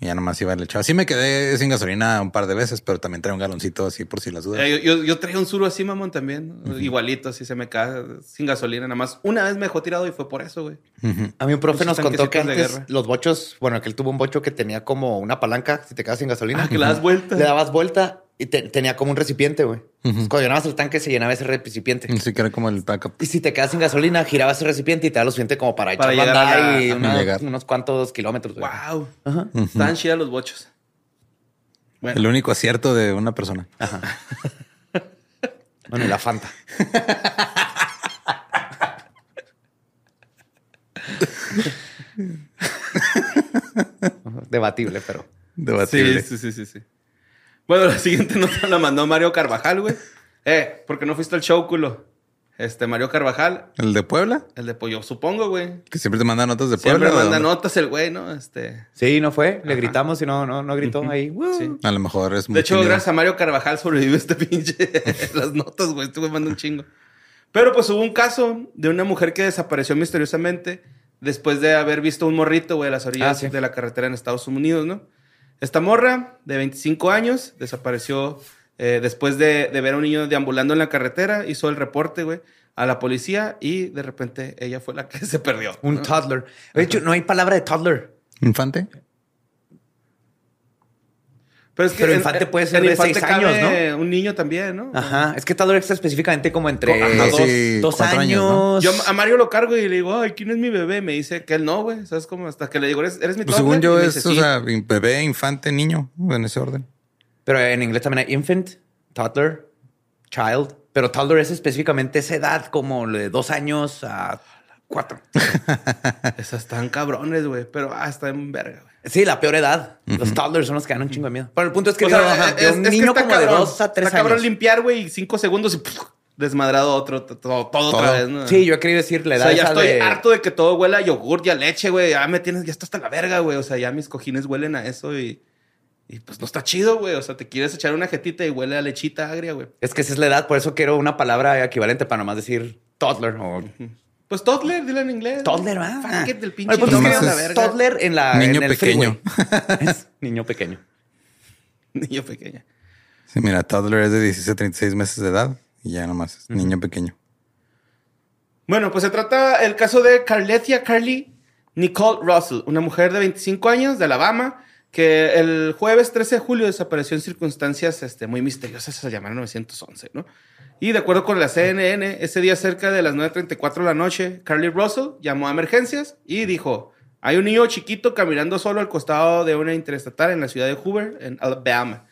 Y ya nomás iba y le echaba. Sí me quedé sin gasolina un par de veces, pero también traía un galoncito así por si las dudas. Eh, yo, yo, yo traía un suru así, mamón, también. Igualito, así se me cae sin gasolina. Nada más una vez me dejó tirado y fue por eso, güey. A mí un profe nos contó que antes los bochos, bueno, que él tuvo un bocho que tenía como una palanca, si te quedas sin gasolina. Ah, que le das vuelta. Le dabas vuelta y te- tenía como un recipiente, güey. Cuando llenabas el tanque, se llenaba ese recipiente. Ni siquiera como el backup. Y si te quedas sin gasolina, girabas ese recipiente y te da lo suficiente como para, Para echar la- y Ajá. una- Llegar. unos cuantos kilómetros. güey. Wow. Ajá. Estaban chidas los bochos. Bueno, El único acierto de una persona. Bueno, y la Fanta. Debatible, pero. Debatible. Sí, sí, sí, sí, sí. Bueno, la siguiente nota la mandó Mario Carvajal, güey. Eh, ¿por qué no fuiste al show, culo? Este, Mario Carvajal, ¿El de Puebla? el de Pollo, supongo, güey. Que siempre te manda notas de Siempre Puebla. ¿o manda dónde? notas el güey, ¿no? Este. Sí, no fue. Le gritamos y no, no, no gritó ahí. ¡Woo! Sí. A lo mejor es muy De hecho, gracias a Mario Carvajal sobrevive este pinche las notas, güey. Este güey manda un chingo. Pero pues hubo un caso de una mujer que desapareció misteriosamente después de haber visto un morrito, güey, a las orillas Ah, sí. de la carretera en Estados Unidos, ¿no? Esta morra, de 25 años, desapareció eh, después de, de ver a un niño deambulando en la carretera, hizo el reporte, güey, a la policía y de repente ella fue la que se perdió. Un ¿no? toddler. De hecho, no hay palabra de toddler. ¿Infante? Pero, es que Pero en- infante puede ser en de infante seis años, Un niño también, ¿no? Ajá. Es que toddler está específicamente como entre Ajá, dos, sí, años. Yo a Mario lo cargo y le digo, ay, ¿quién es mi bebé? Me dice que él no, güey. ¿Sabes cómo? Hasta que le digo, ¿eres, eres mi Pues según yo es, dice, o "Sí". sea, bebé, infante, niño, en ese orden. Pero en inglés también hay infant, toddler, child. Pero toddler es específicamente esa edad, como de dos años a cuatro. Esas están cabrones, güey. Pero, está en verga, güey. Sí, la peor edad. Los toddlers son los que dan un chingo de miedo. Pero el punto es que O sea, ajá, es- vio un es niño como de cabrón. dos a tres Está cabrón años. limpiar, güey, cinco segundos y ¡puf! desmadrado otro, to- todo, todo otra vez, ¿no? Sí, yo he querido decir la O edad sea, ya estoy de- harto de que todo huela a yogur y a leche, güey. Ya me tienes, ya está hasta la verga, güey. O sea, ya mis cojines huelen a eso y, y pues no está chido, güey. O sea, te quieres echar una jetita y huele a lechita agria, güey. Es que esa es la edad, por eso quiero una palabra equivalente para nomás decir toddler o Pues toddler, dile en inglés. toddler, ¿va? Fuck it, del pinche Bueno, es toddler en la Niño en el pequeño. es niño pequeño. Niño pequeña. Sí, mira, toddler es de 16 a 36 meses de edad y ya nomás es niño pequeño. Bueno, pues se trata el caso de Carletia Carly Nicole Russell, una mujer de 25 años de Alabama que el jueves 13 de julio desapareció en circunstancias este, muy misteriosas, se llamaron 911, ¿no? Y de acuerdo con la CNN, ese día cerca de las 9.34 de la noche, Carly Russell llamó a emergencias y dijo, hay un niño chiquito caminando solo al costado de una interestatal en la ciudad de Hoover, en Alabama.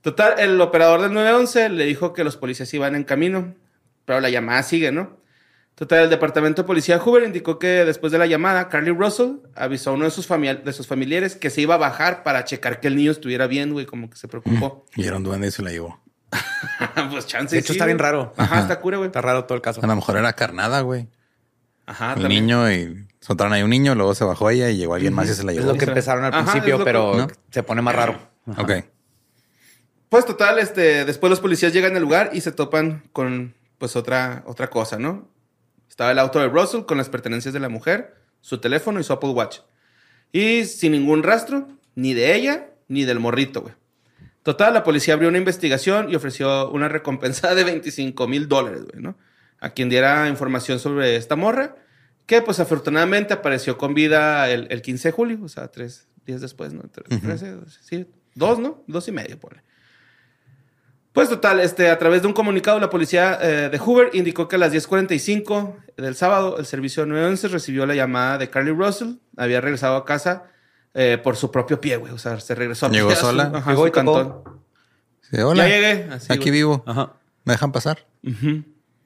Total, el operador del 911 le dijo que los policías iban en camino, pero la llamada sigue, ¿no? Total, el departamento de policía de Hoover indicó que después de la llamada, Carly Russell avisó a uno de sus, familiares que se iba a bajar para checar que el niño estuviera bien, güey, como que se preocupó. Y era un duende y se la llevó. pues chance. De hecho, sí, está bien raro. Ajá, está cura, güey. Está raro todo el caso. A lo mejor era carnada, güey. Ajá, también. niño y soltaron ahí un niño, luego se bajó ella y llegó alguien más y se la Es llevó. lo que empezaron al Ajá, principio, es pero ¿no? se pone más raro. Ok. Pues total, este, después los policías llegan al lugar y se topan con, pues, otra, otra cosa, ¿no? Estaba el auto de Russell con las pertenencias de la mujer, su teléfono y su Apple Watch. Y sin ningún rastro, ni de ella, ni del morrito, güey. Total, la policía abrió una investigación y ofreció una recompensa de 25 mil dólares, güey, ¿no? A quien diera información sobre esta morra, que pues afortunadamente apareció con vida el, el 15 de julio, o sea, tres días después, ¿no? Tre- trece, sí, dos, ¿no? Dos y medio, ponle. Pues total, este, a través de un comunicado, la policía eh, de Hoover indicó que a las 10.45 del sábado, el servicio 911 recibió la llamada de Carly Russell. Había regresado a casa eh, por su propio pie, güey. O sea, se regresó a ¿Llegó a su- sola? ajá, Llegó su y cantón. Sí, hola. Ya llegué. así, Aquí güey. vivo. Ajá. ¿Me dejan pasar?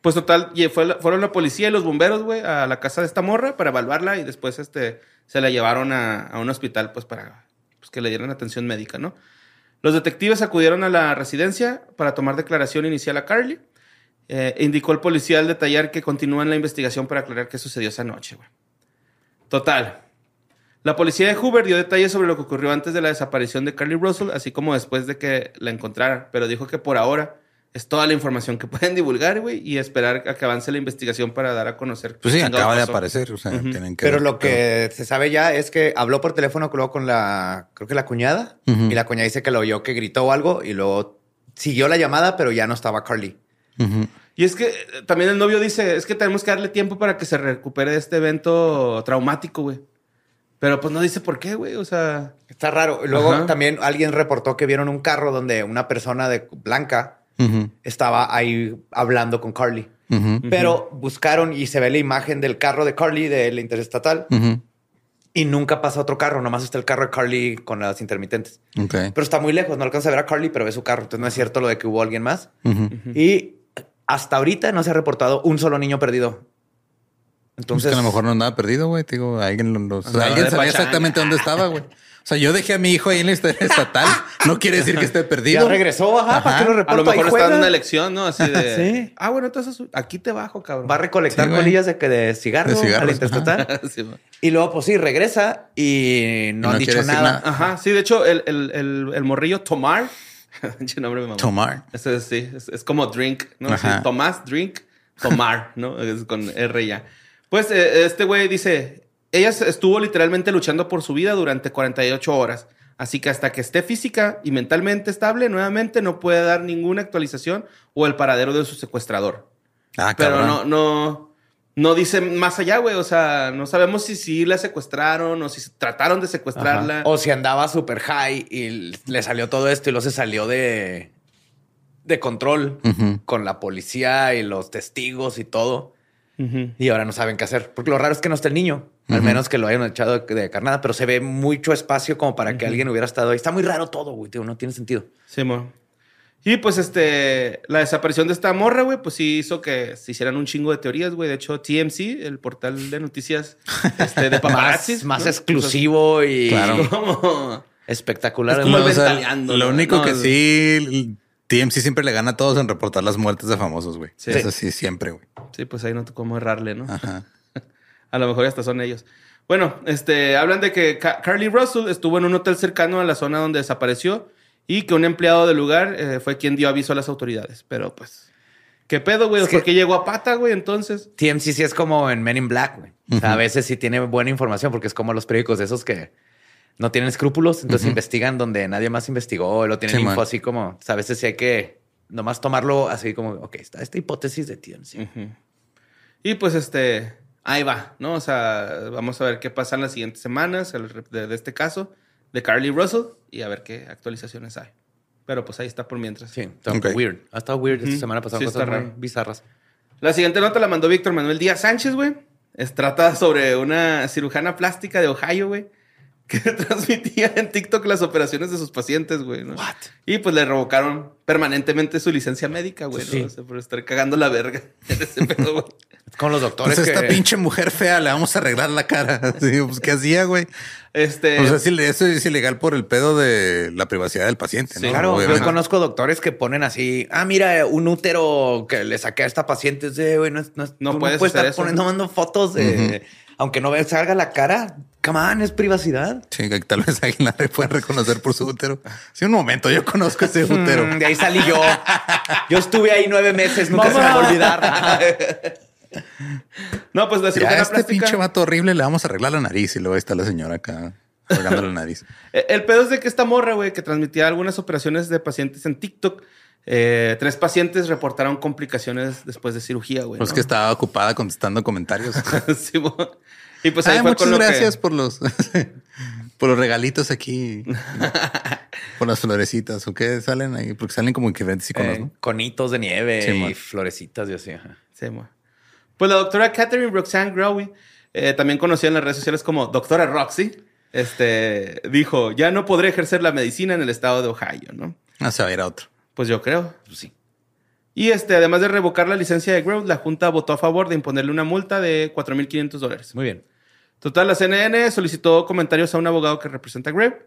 Pues total, y fue la- fueron la policía y los bomberos, güey, a la casa de esta morra para evaluarla y después este, se la llevaron a, a un hospital, pues para pues, que le dieran atención médica, ¿no? Los detectives acudieron a la residencia para tomar declaración inicial a Carly. Eh, indicó el policía al detallar que continúan la investigación para aclarar qué sucedió esa noche, güey. Total. La policía de Hoover dio detalles sobre lo que ocurrió antes de la desaparición de Carly Russell, así como después de que la encontraran, pero dijo que por ahora Es toda la información que pueden divulgar, güey, y esperar a que avance la investigación para dar a conocer. Pues sí, acaba de aparecer. O sea, tienen que. Pero ver lo que se sabe ya es que habló por teléfono luego con la, creo que la cuñada, y la cuñada dice que lo oyó que gritó o algo y luego siguió la llamada, pero ya no estaba Carly. Y es que eh, también el novio dice, es que tenemos que darle tiempo para que se recupere de este evento traumático, güey. Pero pues no dice por qué, güey. O sea, Está raro. Luego Ajá. también alguien reportó que vieron un carro donde una persona de blanca estaba ahí hablando con Carly. Pero buscaron y se ve la imagen del carro de Carly de la interestatal Ujú. y nunca pasa otro carro, nomás está el carro de Carly con las intermitentes. Ok. Pero está muy lejos, no alcanza a ver a Carly, pero ve su carro. Entonces no es cierto lo de que hubo alguien más. Y hasta ahorita no se ha reportado un solo niño perdido. Entonces, Entonces, a lo mejor no andaba perdido, güey. Te Digo, alguien, lo- lo- o sea, alguien sabía pachanga. exactamente dónde estaba, güey. O sea, yo dejé a mi hijo ahí en la historia estatal. No quiere decir que esté perdido. ya regresó, ajá, ¿para Ajá. qué lo a reporto? lo Ahí mejor está dando una elección, ¿no? Así de... Sí. Ah, bueno, entonces aquí te bajo, cabrón. Va a recolectar Sí, colillas de, que de cigarro De a cigarros, la interestatal. Sí. Y luego, pues sí, regresa y no, no han dicho nada. nada. Ajá, sí, de hecho, el, el, el, el morrillo Tomar, nombre me. Tomar. Eso es, sí, es, es como drink, ¿no? Ajá. Sí, Tomás, drink, tomar, ¿no? Es con R ya. Pues eh, este güey dice, ella estuvo literalmente luchando por su vida durante 48 horas. Así que hasta que esté física y mentalmente estable, nuevamente no puede dar ninguna actualización o el paradero de su secuestrador. Ah, Pero cabrón. no, no, no dice más allá, güey. O sea, no sabemos si sí la secuestraron o si trataron de secuestrarla. Ajá. O si andaba super high y le salió todo esto y luego se salió de, de control con la policía y los testigos y todo. Y ahora no saben qué hacer. Porque lo raro es que no está el niño. Al menos que lo hayan echado de, carnada. Pero se ve mucho espacio como para que alguien hubiera estado ahí. Está muy raro todo, güey. tío, No tiene sentido. Sí, mo. Y pues este, la desaparición de esta morra, güey, pues sí hizo que se hicieran un chingo de teorías, güey. De hecho, TMC, el portal de noticias este, de paparazzi. Más, más exclusivo y Claro. Como... espectacular. Es como o sea, ventaneando, lo único No, que sí, TMC siempre le gana a todos en reportar las muertes de famosos, güey. Sí. Eso sí, siempre, güey. Sí, pues ahí no tocó cómo errarle, ¿no? Ajá. A lo mejor hasta son ellos. Bueno, este, hablan de que Ca- Carly Russell estuvo en un hotel cercano a la zona donde desapareció y que un empleado del lugar eh, fue quien dio aviso a las autoridades. Pero pues, ¿qué pedo, güey? ¿Por qué llegó a pata, güey? Entonces, TMC sí es como en Men in Black, güey. O sea, a veces sí tiene buena información porque es como los periódicos de esos que no tienen escrúpulos, entonces Ujú. investigan donde nadie más investigó, lo tienen Sí, info man. así como, o sea, a veces sí hay que nomás tomarlo así como, ok, está esta hipótesis de TMC. Ujú. Y pues este, ahí va, ¿no? O sea, vamos a ver qué pasa en las siguientes semanas el de, de este caso de Carly Russell y a ver qué actualizaciones hay. Pero pues ahí está por mientras. Sí, está Ok. weird. Ha estado weird esta Ujú. semana pasada, Sí, cosas está muy raro. bizarras. La siguiente nota la mandó Víctor Manuel Díaz Sánchez, güey. Es trata sobre una cirujana plástica de Ohio, güey, que transmitía en TikTok las operaciones de sus pacientes, güey. ¿no? What? Y pues le revocaron permanentemente su licencia médica, güey, Sí. ¿no? O sea, por estar cagando la verga en ese pedo, güey. Es Con los doctores Pues que... esta pinche mujer fea le vamos a arreglar la cara. Sí, pues, ¿qué hacía, güey? Este. O sea, sí, eso es ilegal por el pedo de la privacidad del paciente, Sí, ¿no? Claro, Obviamente. yo conozco doctores que ponen así, ah, mira, un útero que le saqué a esta paciente, es de, güey, no, no, No puedes puedes hacer estar eso. poniendo, mandando fotos de, aunque no salga la cara, come on, es privacidad. Sí, que tal vez alguien la puede reconocer por su útero. Sí, un momento, yo conozco ese útero. Mm, de ahí salí yo. Yo estuve ahí nueve meses, nunca se me va a olvidar. No, pues la Ya, cirujana este plástica. pinche vato horrible le vamos a arreglar la nariz y luego está la señora acá arreglando la nariz. Eh, El pedo es de que esta morra, güey, que transmitía algunas operaciones de pacientes en TikTok, eh, tres pacientes reportaron complicaciones después de cirugía, güey. Pues ¿no? que estaba ocupada contestando comentarios. Sí, y pues ahí Ay, fue muchas con lo que- gracias por los por los regalitos aquí. por las florecitas. ¿O qué salen ahí? Porque salen como diferentes iconos, Eh, ¿no? Conitos de nieve Sí, y man. florecitas y así. ajá. Sí, mo. Pues la doctora Catherine Roxanne Growy, eh, también conocida en las redes sociales como Doctora Roxy, este, dijo, ya no podré ejercer la medicina en el estado de Ohio, ¿no? Ah, se va a ir a otro. Pues yo creo. Pues sí. Y este, además de revocar la licencia de Grow, la Junta votó a favor de imponerle una multa de 4.500 dólares. Muy bien. Total, la CNN solicitó comentarios a un abogado que representa a Grave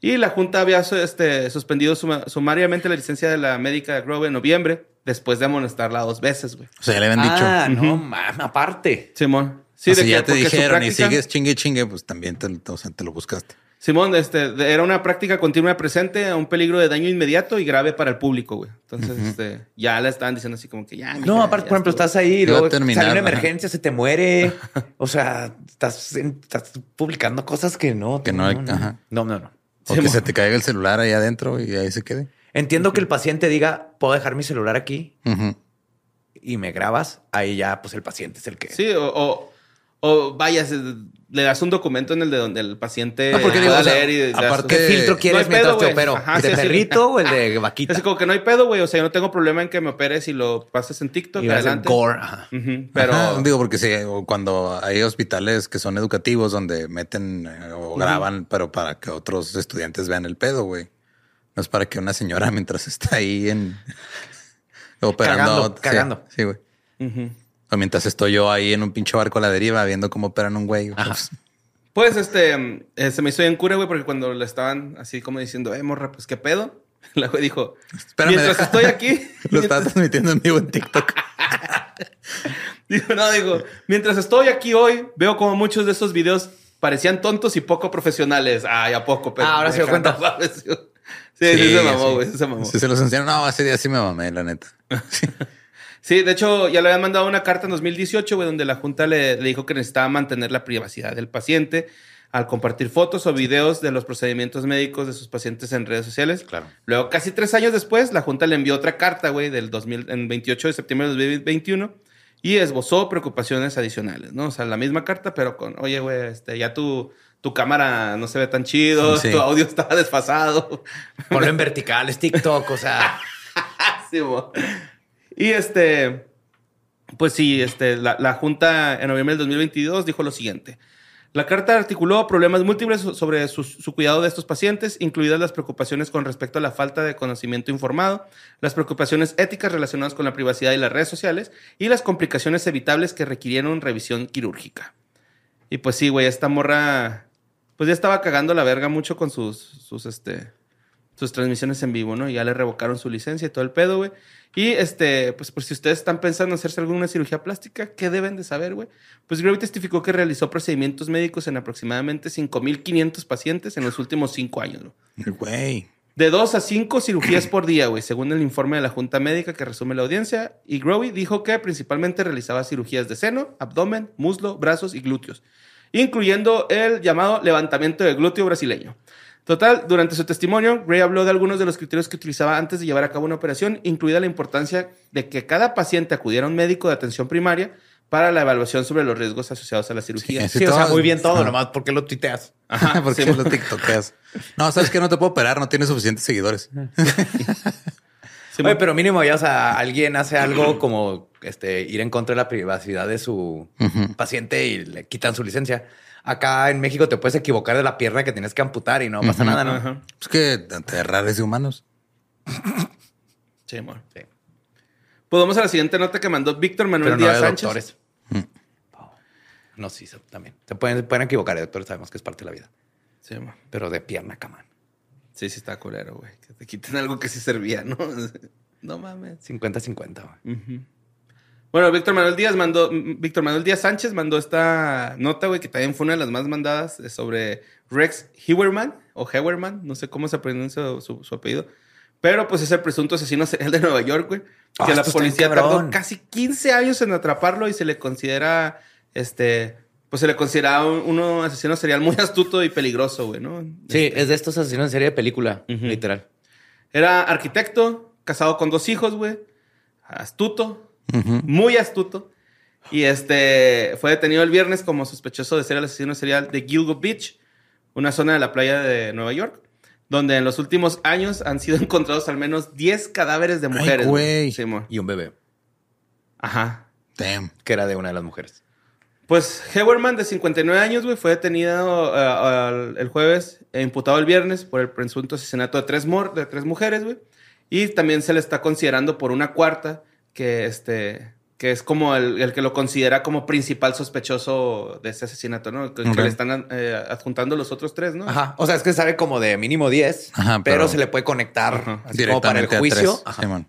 y la Junta había este, suspendido suma- sumariamente la licencia de la médica de Grove en noviembre después de amonestarla dos veces, güey. O sea, ya le habían dicho. Ah, no, mam, aparte. Simón. Sí, o de sea, que- ya te dijeron y práctica- sigues chingue chingue, pues también te, o sea, te lo buscaste. Simón, este, era una práctica continua presente a un peligro de daño inmediato y grave para el público, güey. Entonces, este, ya le estaban diciendo así como que ya. No, mija, aparte, ya por ejemplo, estás ahí, luego terminar, sale una ajá. emergencia, se te muere. O sea, estás, publicando cosas que no. Que no hay- ajá. No, no, no. O que se te caiga el celular ahí adentro y ahí se quede. Entiendo que el paciente diga, puedo dejar mi celular aquí y me grabas. Ahí ya, pues el paciente es el que. Sí, o, o, o vaya, se- le das un documento en el de donde el paciente No, porque digo, o sea, leer y aparte- ¿Qué filtro No quieres hay mientras pedo, te opero? Ajá, ¿El de sí, sí. perrito o el de vaquita? Así como que no hay pedo, güey. O sea, yo no tengo problema en que me operes y lo pases en TikTok. y adelante. gore. Ajá. Pero Ajá, digo, porque sí, o cuando hay hospitales que son educativos donde meten eh, o graban, pero para que otros estudiantes vean el pedo, güey. No es para que una señora mientras está ahí en Cagando, operando. sí, cagando. Sí, güey. O mientras estoy yo ahí en un pinche barco a la deriva viendo cómo operan un güey. Pues, Pues este, eh, se me hizo bien cura, güey, porque cuando le estaban así como diciendo, eh, morra, pues qué pedo. La güey dijo, Espérame, mientras deja- estoy aquí, Lo estaba transmitiendo en vivo en TikTok. digo, no, digo, mientras estoy aquí hoy, veo como muchos de esos videos parecían tontos y poco profesionales. Ay, ¿a poco? Pero, Ah, ahora se dio cuenta. mames. Sí, sí, se mamó, güey, se mamó. Si se los enseñaron, no, ese día sí me mamé, la neta. Sí, de hecho, ya le habían mandado una carta en 2018, güey, donde la Junta le, le dijo que necesitaba mantener la privacidad del paciente al compartir fotos o videos de los procedimientos médicos de sus pacientes en redes sociales. Claro. Luego, casi tres años después, la Junta le envió otra carta, güey, del 2000, en 28 de septiembre de 2021 y esbozó preocupaciones adicionales, ¿no? O sea, la misma carta, pero con, oye, güey, este, ya tu, tu cámara no se ve tan chido, Sí. tu audio está desfasado. Ponlo en vertical, es TikTok, o sea. Sí. Y este, pues sí, este, la, Junta en noviembre del 2022 dijo lo siguiente. La carta articuló problemas múltiples so- sobre su, su cuidado de estos pacientes, incluidas las preocupaciones con respecto a la falta de conocimiento informado, las preocupaciones éticas relacionadas con la privacidad y las redes sociales y las complicaciones evitables que requirieron revisión quirúrgica. Y pues sí, güey, esta morra, pues ya estaba cagando la verga mucho con sus, sus, este, sus transmisiones en vivo, ¿no? Y ya le revocaron su licencia y todo el pedo, güey. Y este, pues por si ustedes están pensando en hacerse alguna cirugía plástica, ¿qué deben de saber, güey? Pues Gravy testificó que realizó procedimientos médicos en aproximadamente 5.500 pacientes en los últimos cinco años, ¿no? Güey. De dos a cinco cirugías por día, güey, según el informe de la Junta Médica que resume la audiencia. Y Growy dijo que principalmente realizaba cirugías de seno, abdomen, muslo, brazos y glúteos, incluyendo el llamado levantamiento de glúteo brasileño. Total, durante su testimonio, Gray habló de algunos de los criterios que utilizaba antes de llevar a cabo una operación, incluida la importancia de que cada paciente acudiera a un médico de atención primaria para la evaluación sobre los riesgos asociados a la cirugía. Sí, Sí, o sea, todo- muy bien todo, nomás porque lo tuiteas. Ajá, ¿Por qué sí, lo tiktokeas? No, sabes que no te puedo operar, no tienes suficientes seguidores. sí, Oye, pero mínimo ya, o sea, alguien hace algo como este ir en contra de la privacidad de su paciente y le quitan su licencia. Acá en México te puedes equivocar de la pierna que tienes que amputar y no pasa nada, ¿no? Ajá. Es que te errares de humanos. Sí, amor. Sí. Pues vamos a la siguiente nota que mandó Víctor Manuel Pero no Díaz de Sánchez. doctores. Oh. No, sí, también. Se pueden, pueden equivocar de doctores, sabemos que es parte de la vida. Sí, amor. Pero de pierna, camán. Sí, sí está culero, güey. Que te quiten algo que sí servía, ¿no? no mames. 50-50. güey. Ujú. Bueno, Víctor Manuel Díaz mandó, Víctor Manuel Díaz Sánchez mandó esta nota, güey, que también fue una de las más mandadas eh, sobre Rex Hewerman o Hewerman, no sé cómo se pronuncia su, su apellido, pero pues es el presunto asesino serial de Nueva York, güey. Ah, Que la policía tardó casi 15 años en atraparlo y se le considera, este, pues se le considera un, uno asesino serial muy astuto y peligroso, güey, ¿no? Sí, es de estos asesinos en serie de película, literal. Era arquitecto, casado con dos hijos, güey. Astuto, muy astuto. Y este fue detenido el viernes como sospechoso de ser el asesino serial de Gilgo Beach, una zona de la playa de Nueva York, donde en los últimos años han sido encontrados al menos 10 cadáveres de mujeres. güey. Sí, mo. Y un bebé, Ajá. Damn. que era de una de las mujeres. Pues Hewerman, de 59 años, güey, fue detenido eh, el jueves e imputado el viernes por el presunto asesinato de tres, mor- de tres mujeres, güey. Y también se le está considerando por una cuarta, que, este, que es como el, el que lo considera como principal sospechoso de ese asesinato, ¿no? Que, que le están eh, adjuntando los otros tres, ¿no? Ajá. O sea, es que sabe como de mínimo 10, Ajá, pero, pero- se le puede conectar así como para el juicio. Ajá.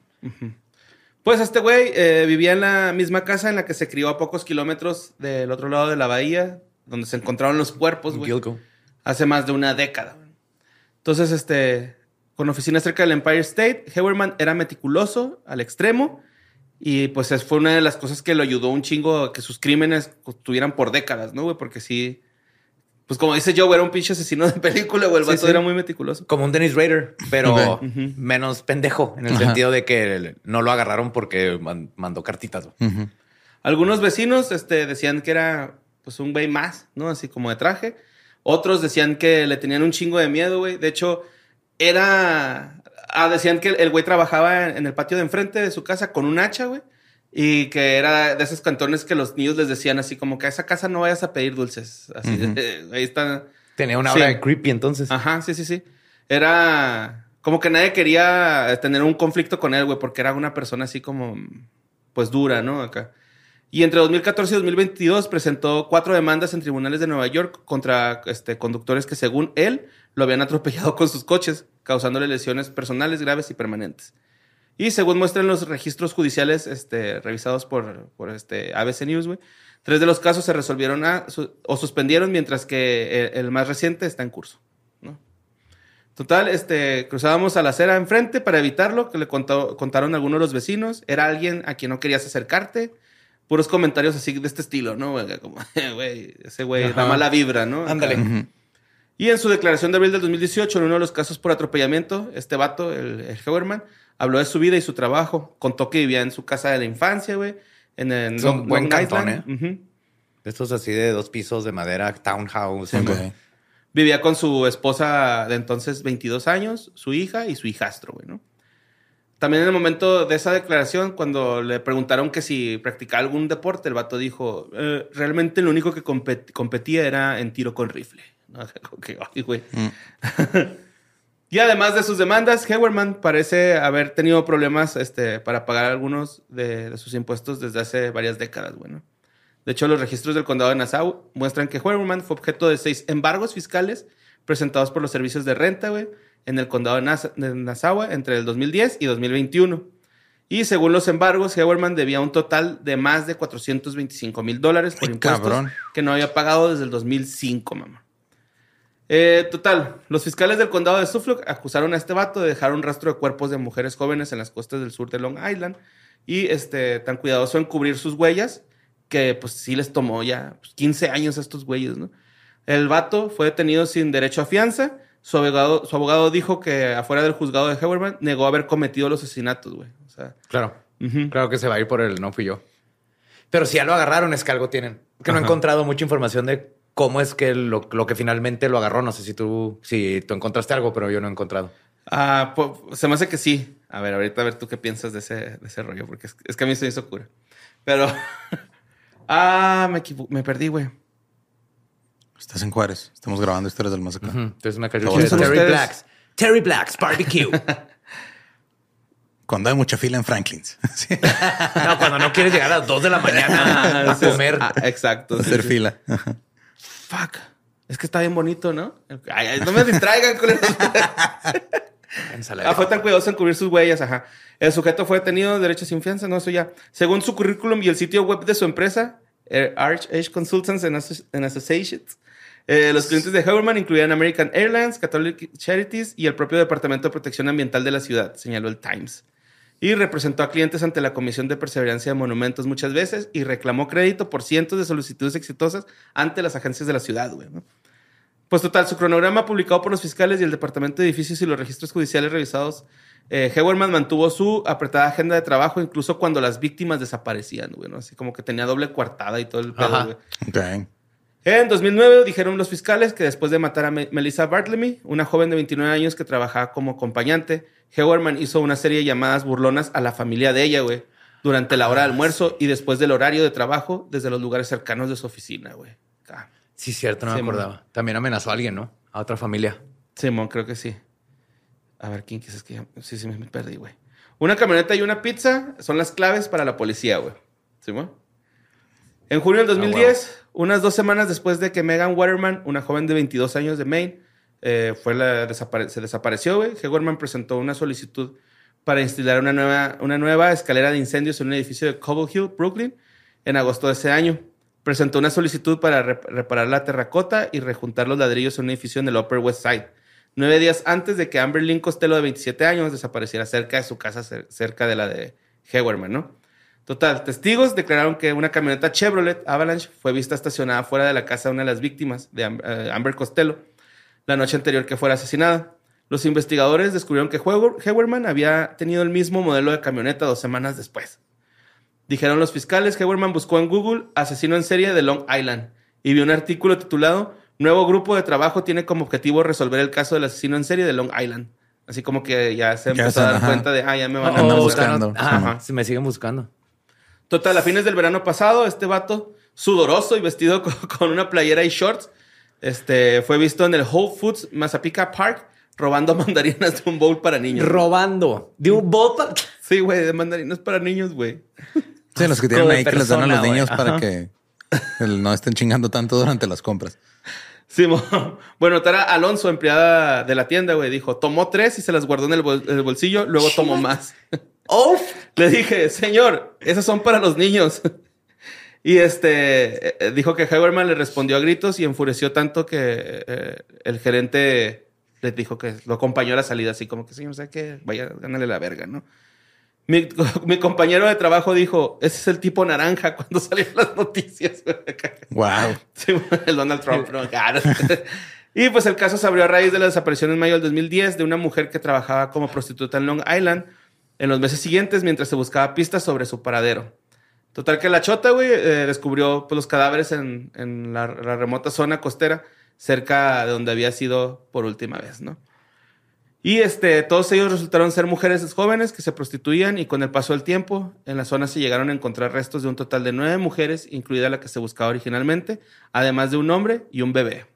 Pues este güey eh, vivía en la misma casa en la que se crió a pocos kilómetros del otro lado de la bahía, donde se encontraron los cuerpos, güey. Hace más de una década. Entonces, este, con oficinas cerca del Empire State, Hewerman era meticuloso al extremo y pues es- fue una de las cosas que lo ayudó un chingo a que sus crímenes estuvieran por décadas, ¿no, güey? Porque sí, pues como dice Joe, era un pinche asesino de película, güey. El Sí, vato sí. era muy meticuloso. Como un Dennis Rader, pero Ok. menos pendejo, en el Ajá. sentido de que no lo agarraron porque man- mandó cartitas. güey. Ujú. Algunos vecinos este, decían que era pues un güey más, ¿no? Así como de traje. Otros decían que le tenían un chingo de miedo, güey. De hecho, era... Ah, decían que el güey trabajaba en el patio de enfrente de su casa con un hacha, güey. Y que era de esos cantones que los niños les decían así como que a esa casa no vayas a pedir dulces. Así, de- ahí están... Tenía una Sí. hora de creepy entonces. Ajá, sí, sí, sí. Era como que nadie quería tener un conflicto con él, güey, porque era una persona así como, pues dura, ¿no? Acá. Y entre 2014 y 2022 presentó cuatro demandas en tribunales de Nueva York contra este, conductores que, según él, lo habían atropellado con sus coches, causándole lesiones personales graves y permanentes. Y según muestran los registros judiciales este, revisados por, por este, ABC News, tres de los casos se resolvieron o suspendieron, mientras que el, más reciente está en curso. Total, este, cruzábamos a la acera enfrente para evitarlo, que le contaron algunos de los vecinos. Era alguien a quien no querías acercarte. Puros comentarios así de este estilo, ¿no? Como, güey, ese güey da mala vibra, ¿no? Ándale. Y en su declaración de abril del 2018, en uno de los casos por atropellamiento, este vato, el, el Hewerman, habló de su vida y su trabajo. Contó que vivía en su casa de la infancia, güey. En, en Es un Long- buen Long cantón, Island. Ujú. Estos así de dos pisos de madera, townhouse. Güey. Vivía con su esposa de entonces 22 años, su hija y su hijastro, güey, ¿no? También en el momento de esa declaración, cuando le preguntaron que si practicaba algún deporte, el vato dijo, "Eh, realmente lo único que compet- competía era en tiro con rifle. ¿no? Como que, "Ay, güey". y además de sus demandas, Hewerman parece haber tenido problemas este, para pagar algunos de, de sus impuestos desde hace varias décadas, güey, ¿no? De hecho, los registros del condado de Nassau muestran que Hewerman fue objeto de seis embargos fiscales presentados por los servicios de renta, güey, en el condado de, Nas- de Nassau entre el 2010 y 2021. Y según los embargos, Hewerman debía un total de más de 425 mil dólares por Ay, impuestos cabrón. que no había pagado desde el 2005, mamá. Eh, total, los fiscales del condado de Suffolk acusaron a este vato de dejar un rastro de cuerpos de mujeres jóvenes en las costas del sur de Long Island y este, tan cuidadoso en cubrir sus huellas que pues sí les tomó ya pues, 15 años a estos güeyes, ¿no? El vato fue detenido sin derecho a fianza. Su abogado, su abogado dijo que afuera del juzgado de Hewerman negó haber cometido los asesinatos, güey. O sea, Claro. Claro que se va a ir por el no fui yo. Pero si ya lo agarraron, es que algo tienen. Que no he encontrado mucha información de cómo es que lo, lo que finalmente lo agarró. No sé si tú, si tú encontraste algo, pero yo no he encontrado. Ah, po- se me hace que sí. A ver, ahorita a ver tú qué piensas de ese, de ese rollo, porque es, es que a mí se me hizo cura. Pero. ah, me, me perdí, güey. Estás en Juárez. Estamos grabando historias del más acá. Entonces me cayó Lo chido. vas a Terry ustedes? Blacks. Terry Blacks Barbecue. Cuando hay mucha fila en Franklin's. Sí. no, cuando no quieres llegar a las 2 de la mañana a Sí, comer. ah, exacto. Hacer sí. fila. Fuck. Es que está bien bonito, ¿no? Ay, ay, no me distraigan. Ensalada. Ah, fue tan cuidadoso en cubrir sus huellas, ajá. El sujeto fue detenido, derecho sin fianza, no, eso ya. Según su currículum y el sitio web de su empresa, eh, Arch Age Consultants and Associates, eh, los clientes de Hewerman incluían American Airlines, Catholic Charities y el propio Departamento de Protección Ambiental de la ciudad, señaló el Times. Y representó a clientes ante la Comisión de Perseverancia de Monumentos muchas veces y reclamó crédito por cientos de solicitudes exitosas ante las agencias de la ciudad, güey. ¿no? Pues total, su cronograma publicado por los fiscales y el Departamento de Edificios y los registros judiciales revisados, eh, Hewerman mantuvo su apretada agenda de trabajo incluso cuando las víctimas desaparecían, güey, ¿no? Así como que tenía doble coartada y todo el pedo, güey. Ok. En 2009 dijeron los fiscales que después de matar a Me- Melissa Bartlemy, una joven de 29 años que trabajaba como acompañante, Hewerman hizo una serie de llamadas burlonas a la familia de ella, güey, durante la hora de almuerzo y después del horario de trabajo desde los lugares cercanos de su oficina, güey. Ah. Sí, cierto, no me man. acordaba. También amenazó a alguien, ¿no? A otra familia. Simón, creo que sí. A ver, ¿quién quizás que Sí, sí, me me perdí, güey. Una camioneta y una pizza son las claves para la policía, güey. ¿Simón? En junio del 2010, unas dos semanas después de que Megan Waterman, una joven de 22 años de Maine, eh, fue se desapareció, güey, Hewerman presentó una solicitud para instalar una nueva, una nueva escalera de incendios en un edificio de Cobble Hill, Brooklyn, en agosto de ese año. presentó una solicitud para rep- reparar la terracota y rejuntar los ladrillos en un edificio en el Upper West Side. Nueve días antes de que Amber Lynn Costello, de 27 años, desapareciera cerca de su casa, cer- cerca de la de Hewerman, ¿no? Total, testigos declararon que una camioneta Chevrolet Avalanche fue vista estacionada fuera de la casa de una de las víctimas de eh, Amber Costello la noche anterior que fuera asesinada. Los investigadores descubrieron que Hewer- Hewerman había tenido el mismo modelo de camioneta dos semanas después. Dijeron los fiscales, Hewerman buscó en Google asesino en serie de Long Island y vio un artículo titulado Nuevo grupo de trabajo tiene como objetivo resolver el caso del asesino en serie de Long Island. Así como que ya se empezó a dar ajá. cuenta de, ah, ya me van a Andan Oh, buscando. Ajá, Ajá. Si me siguen buscando. Total, a fines del verano pasado, este vato, sudoroso y vestido con, con una playera y shorts, este, fue visto en el Whole Foods Mazapika Park robando mandarinas de un bowl para niños. Robando. De un bot. sí, güey, de mandarinas para niños, güey. Sí, los que tienen ahí que les dan a los niños para que no estén chingando tanto durante las compras. Sí, bueno, Tara Alonso, empleada de la tienda, güey, dijo, tomó tres y se las guardó en el, bol- el bolsillo, luego tomó más. Oh, Le dije, señor, esas son para los niños. Y este eh, dijo que Hewerman le respondió a gritos y enfureció tanto que eh, el gerente le dijo que lo acompañó a la salida, así como que, señor, ¿sabe qué? Vaya, gánale la verga, ¿no? Mi, mi compañero de trabajo dijo, ese es el tipo naranja cuando salieron las noticias. Wow. Sí, el Donald Trump, ¿no? Claro. Y pues el caso se abrió a raíz de la desaparición en mayo del 2010 de una mujer que trabajaba como prostituta en Long Island en los meses siguientes mientras se buscaba pistas sobre su paradero. Total que la chota, güey, eh, descubrió pues, los cadáveres en, en la, la remota zona costera cerca de donde había sido por última vez, ¿no? Y este, todos ellos resultaron ser mujeres jóvenes que se prostituían y con el paso del tiempo en la zona se llegaron a encontrar restos de un total de nueve mujeres, incluida la que se buscaba originalmente, además de un hombre y un bebé.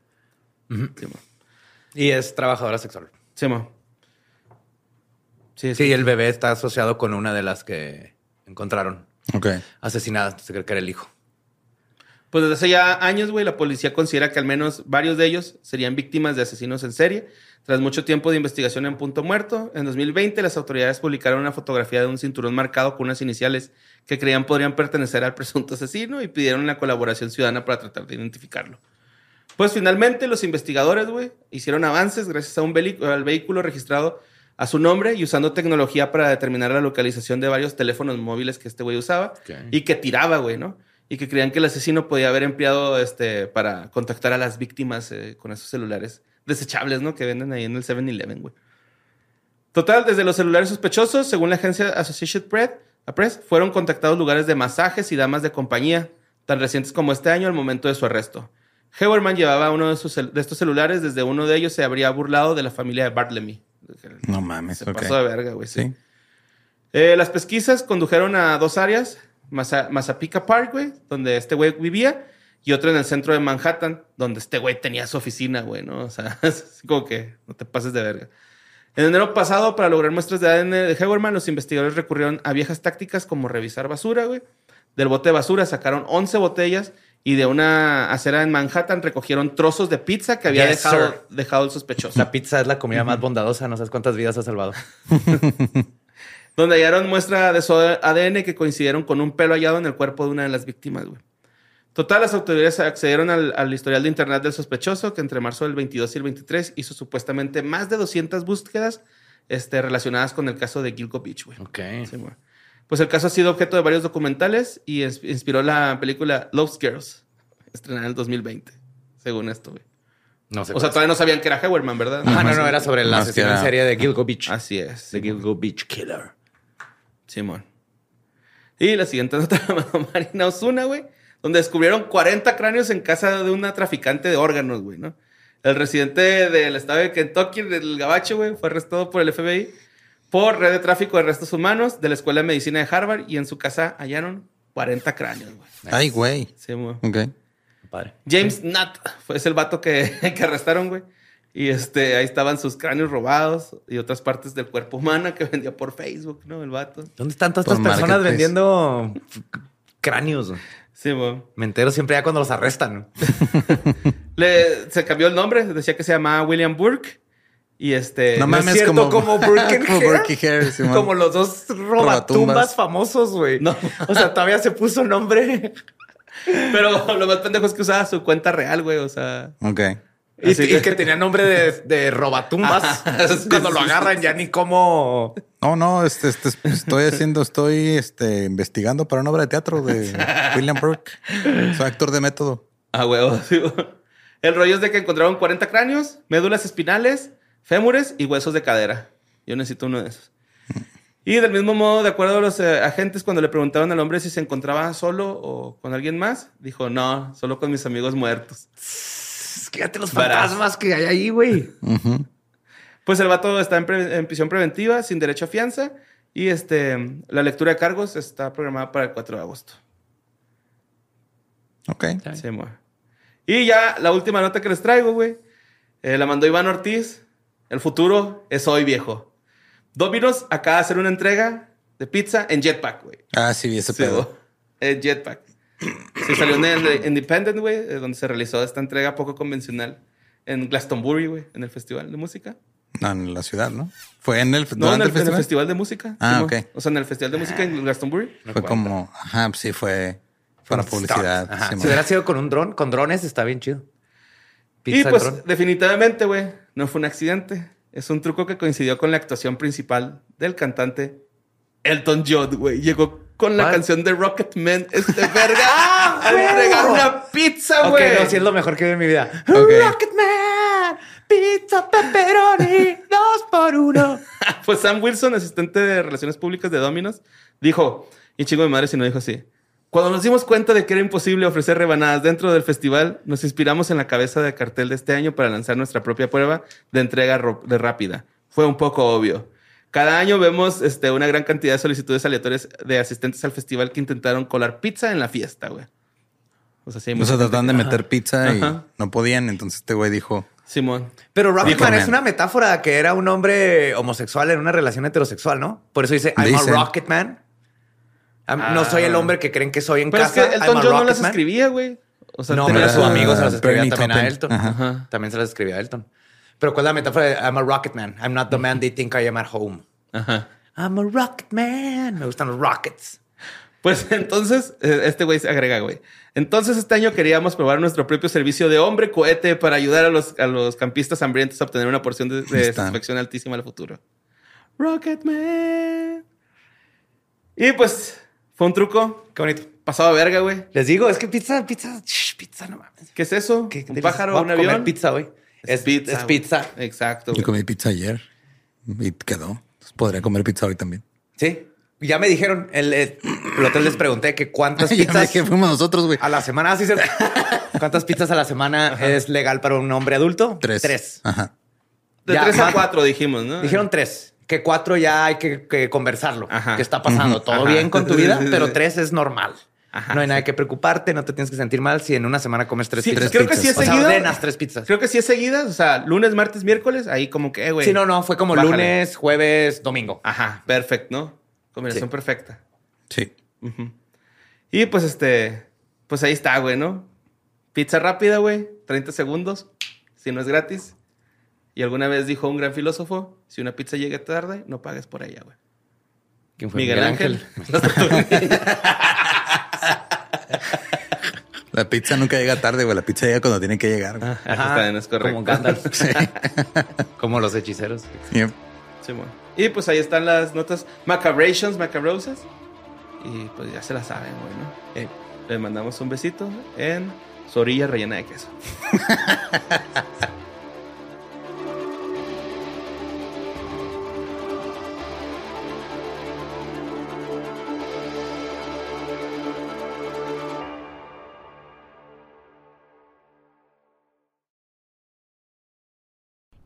Sí, mo. Y es trabajadora sexual. Sí, mo. Sí, Sí, el bebé está asociado con una de las que encontraron Ok. asesinadas. Se cree que era el hijo. Pues desde hace ya años, güey, la policía considera que al menos varios de ellos serían víctimas de asesinos en serie. Tras mucho tiempo de investigación en punto muerto, en 2020 las autoridades publicaron una fotografía de un cinturón marcado con unas iniciales que creían podrían pertenecer al presunto asesino y pidieron la colaboración ciudadana para tratar de identificarlo. Pues finalmente los investigadores, güey, hicieron avances gracias a un al vehículo registrado a su nombre y usando tecnología para determinar la localización de varios teléfonos móviles que este güey usaba y que tiraba, güey, ¿no? Y que creían que el asesino podía haber empleado este para contactar a las víctimas eh, con esos celulares desechables, ¿no? Que venden ahí en el 7-Eleven, güey. Total, desde los celulares sospechosos, según la agencia Associated Press, fueron contactados lugares de masajes y damas de compañía, tan recientes como este año al momento de su arresto. Hewerman llevaba uno de, sus de estos celulares, desde uno de ellos se habría burlado de la familia de Bartlemy. No mames. Se pasó de verga, güey. sí. Sí. Eh, las pesquisas condujeron a dos áreas, Maza- Mazapika Park, güey, donde este güey vivía, y otro en el centro de Manhattan, donde este güey tenía su oficina, güey, ¿no? O sea, es como que no te pases de verga. En enero pasado, para lograr muestras de ADN de Hewerman, los investigadores recurrieron a viejas tácticas como revisar basura, güey. Del bote de basura sacaron 11 botellas y de una acera en Manhattan recogieron trozos de pizza que había Yes, dejado, sir. dejado el sospechoso. La pizza es la comida más bondadosa. No sabes cuántas vidas ha salvado. donde hallaron muestra de su ADN que coincidieron con un pelo hallado en el cuerpo de una de las víctimas, güey. Total, las autoridades accedieron al, al historial de internet del sospechoso, que entre marzo del 22 y el 23 hizo supuestamente más de 200 búsquedas este, relacionadas con el caso de Gilgo Beach, güey. Ok. Sí, güey. Pues el caso ha sido objeto de varios documentales y ins- inspiró la película Love's Girls, estrenada en el 2020, según esto, güey. No sé. O sea, todavía no sabían que era Hewerman, ¿verdad? es. Ah, no, no, era sobre asesino en era- serie de Gilgo Beach. Así es. The Gilgo Beach Killer. Simón. Y la siguiente nota la Marina Osuna, güey, donde descubrieron 40 cráneos en casa de una traficante de órganos, güey, ¿no? El residente del estado de Kentucky, del Gabacho, güey, fue arrestado por el FBI por red de tráfico de restos humanos de la Escuela de Medicina de Harvard y en su casa hallaron 40 cráneos, güey. Ay, güey. Simón. Ok. Padre. James Nutt fue es el vato que, que arrestaron, güey. Y este, ahí estaban sus cráneos robados y otras partes del cuerpo humano que vendía por Facebook, ¿no? El vato. ¿Dónde están todas Por estas personas Marketplace. vendiendo cráneos? Sí, güey. Me entero siempre ya cuando los arrestan. Le, se cambió el nombre, decía que se llamaba William Burke. Y este. No No es cierto, como- como como los dos robatumbas famosos, güey. No. O sea, todavía se puso nombre. Pero lo más pendejo es que usaba su cuenta real, güey. O sea. Ok. Y, que- tenía nombre de, de robatumbas. Ajá, sí, Cuando lo agarran ya ni cómo... No, no, este, este, estoy haciendo, estoy este, investigando para una obra de teatro de William Burke. Soy actor de método. Ah, huevo. El rollo es de que encontraron 40 cráneos, médulas espinales, fémures y huesos de cadera. Yo necesito uno de esos. Y del mismo modo, de acuerdo a los eh, agentes, cuando le preguntaron al hombre si se encontraba solo o con alguien más, dijo, no, solo con mis amigos muertos. Fíjate los fantasmas que hay ahí, güey. Pues el vato está en, prisión preventiva, sin derecho a fianza, y este, la lectura de cargos está programada para el 4 de agosto. Ok. Sí. Y ya la última nota que les traigo, güey. eh, la mandó Iván Ortiz. El futuro es hoy, viejo. Domino's acaba de hacer una entrega de pizza en Jetpack, güey. Ah, sí, vi ese Sí, pedo. En Jetpack. Sí, salió en el Independent, güey, donde se realizó esta entrega poco convencional en Glastonbury, güey, en el Festival de Música. No, en la ciudad, ¿no? Fue en el, No, en el, el en el festival. Festival de Música. Ah, mo. ok. O sea, en el Festival de Música en Glastonbury. Fue como, ajá, pues sí, fue para publicidad. Ajá. sí, si hubiera sido con un dron, con drones, está bien chido. Y Pizza en pues dron. definitivamente, güey, no fue un accidente. Es un truco que coincidió con la actuación principal del cantante Elton John, güey. Llegó con la canción de Rocketman, este verga, a entregar una pizza, güey. no, sí es lo mejor que vi en mi vida. Ok. Rocketman, pizza pepperoni, dos por uno. Pues Sam Wilson, asistente de Relaciones Públicas de Dominos, dijo, y chingo de madre si no dijo así. Cuando nos dimos cuenta de que era imposible ofrecer rebanadas dentro del festival, nos inspiramos en la cabeza de cartel de este año para lanzar nuestra propia prueba de entrega de rápida. Fue un poco obvio. Cada año vemos este, una gran cantidad de solicitudes aleatorias de asistentes al festival que intentaron colar pizza en la fiesta, güey. O sea, sí, O sea, trataban de meter Ajá. pizza y Ajá. no podían. Entonces este güey dijo, Simón. Pero Rocketman es una metáfora que era un hombre homosexual en una relación heterosexual, ¿no? Por eso dice, I'm Dicen. a Rocketman. I'm- No soy el hombre que creen que soy en Pero es casa. que I'm Elton John no las escribía, güey. O sea, No, tenía pero su amigo se las escribía Bernie también a. Elton. Ajá. También se las escribía a Elton. Pero ¿cuál es la metáfora de I'm a Rocketman? I'm not the man they think I am at home. Ajá. I'm a Rocketman. Me gustan los rockets. Pues entonces, eh, este güey se agrega, güey. Entonces este año queríamos probar nuestro propio servicio de hombre cohete para ayudar a los, a los campistas hambrientos a obtener una porción de, de satisfacción altísima al futuro. Rocketman. Y pues fue un truco. Qué bonito. Pasado a verga, güey. Les digo, es que pizza, pizza, shh, pizza, no mames. ¿Qué es eso? ¿Qué- ¿Un pájaro? ¿Un comer avión? pizza hoy. Es pizza. Es güey. pizza. Exacto. yo güey. comí pizza ayer y quedó. Entonces, podría comer pizza hoy también. Sí. Ya me dijeron, el, el, les pregunté que cuántas pizzas dije, fuimos nosotros, güey. a la semana. Así se... ¿Cuántas pizzas a la semana es legal para un hombre adulto? Tres. Tres. Ajá. De Ya, 3 a más- 4 dijimos, ¿no? Dijeron tres. Que cuatro ya hay que, que conversarlo. Ajá. ¿Qué está pasando? Todo Ajá. bien con tu vida, Sí, sí, pero sí. tres es normal. Ajá, no hay nada que preocuparte, no te tienes que sentir mal si en una semana comes tres Sí, pizzas. creo que sí es O sea, ordenas tres pizzas. Creo que sí es seguidas. O sea, lunes, martes, miércoles. Ahí como que, eh, güey. Sí, no, no, fue como Bájale. lunes, jueves, domingo. Ajá, perfecto, ¿no? Combinación Sí. perfecta. Sí. Y pues este, pues ahí está, güey, ¿no? Pizza rápida, güey, 30 segundos, si no es gratis. Y alguna vez dijo un gran filósofo, si una pizza llega tarde, no pagues por ella, güey. ¿Quién fue? Miguel Ángel. La pizza nunca llega tarde, güey. La pizza llega cuando tiene que llegar. güey. Ajá, también es correcto. Como Gandalf. como los hechiceros. Yep. Sí, bueno. Y pues ahí están las notas macabrations, macabrosas. Y pues ya se la saben, güey, ¿no? Eh, Le mandamos un besito en su orilla rellena de queso.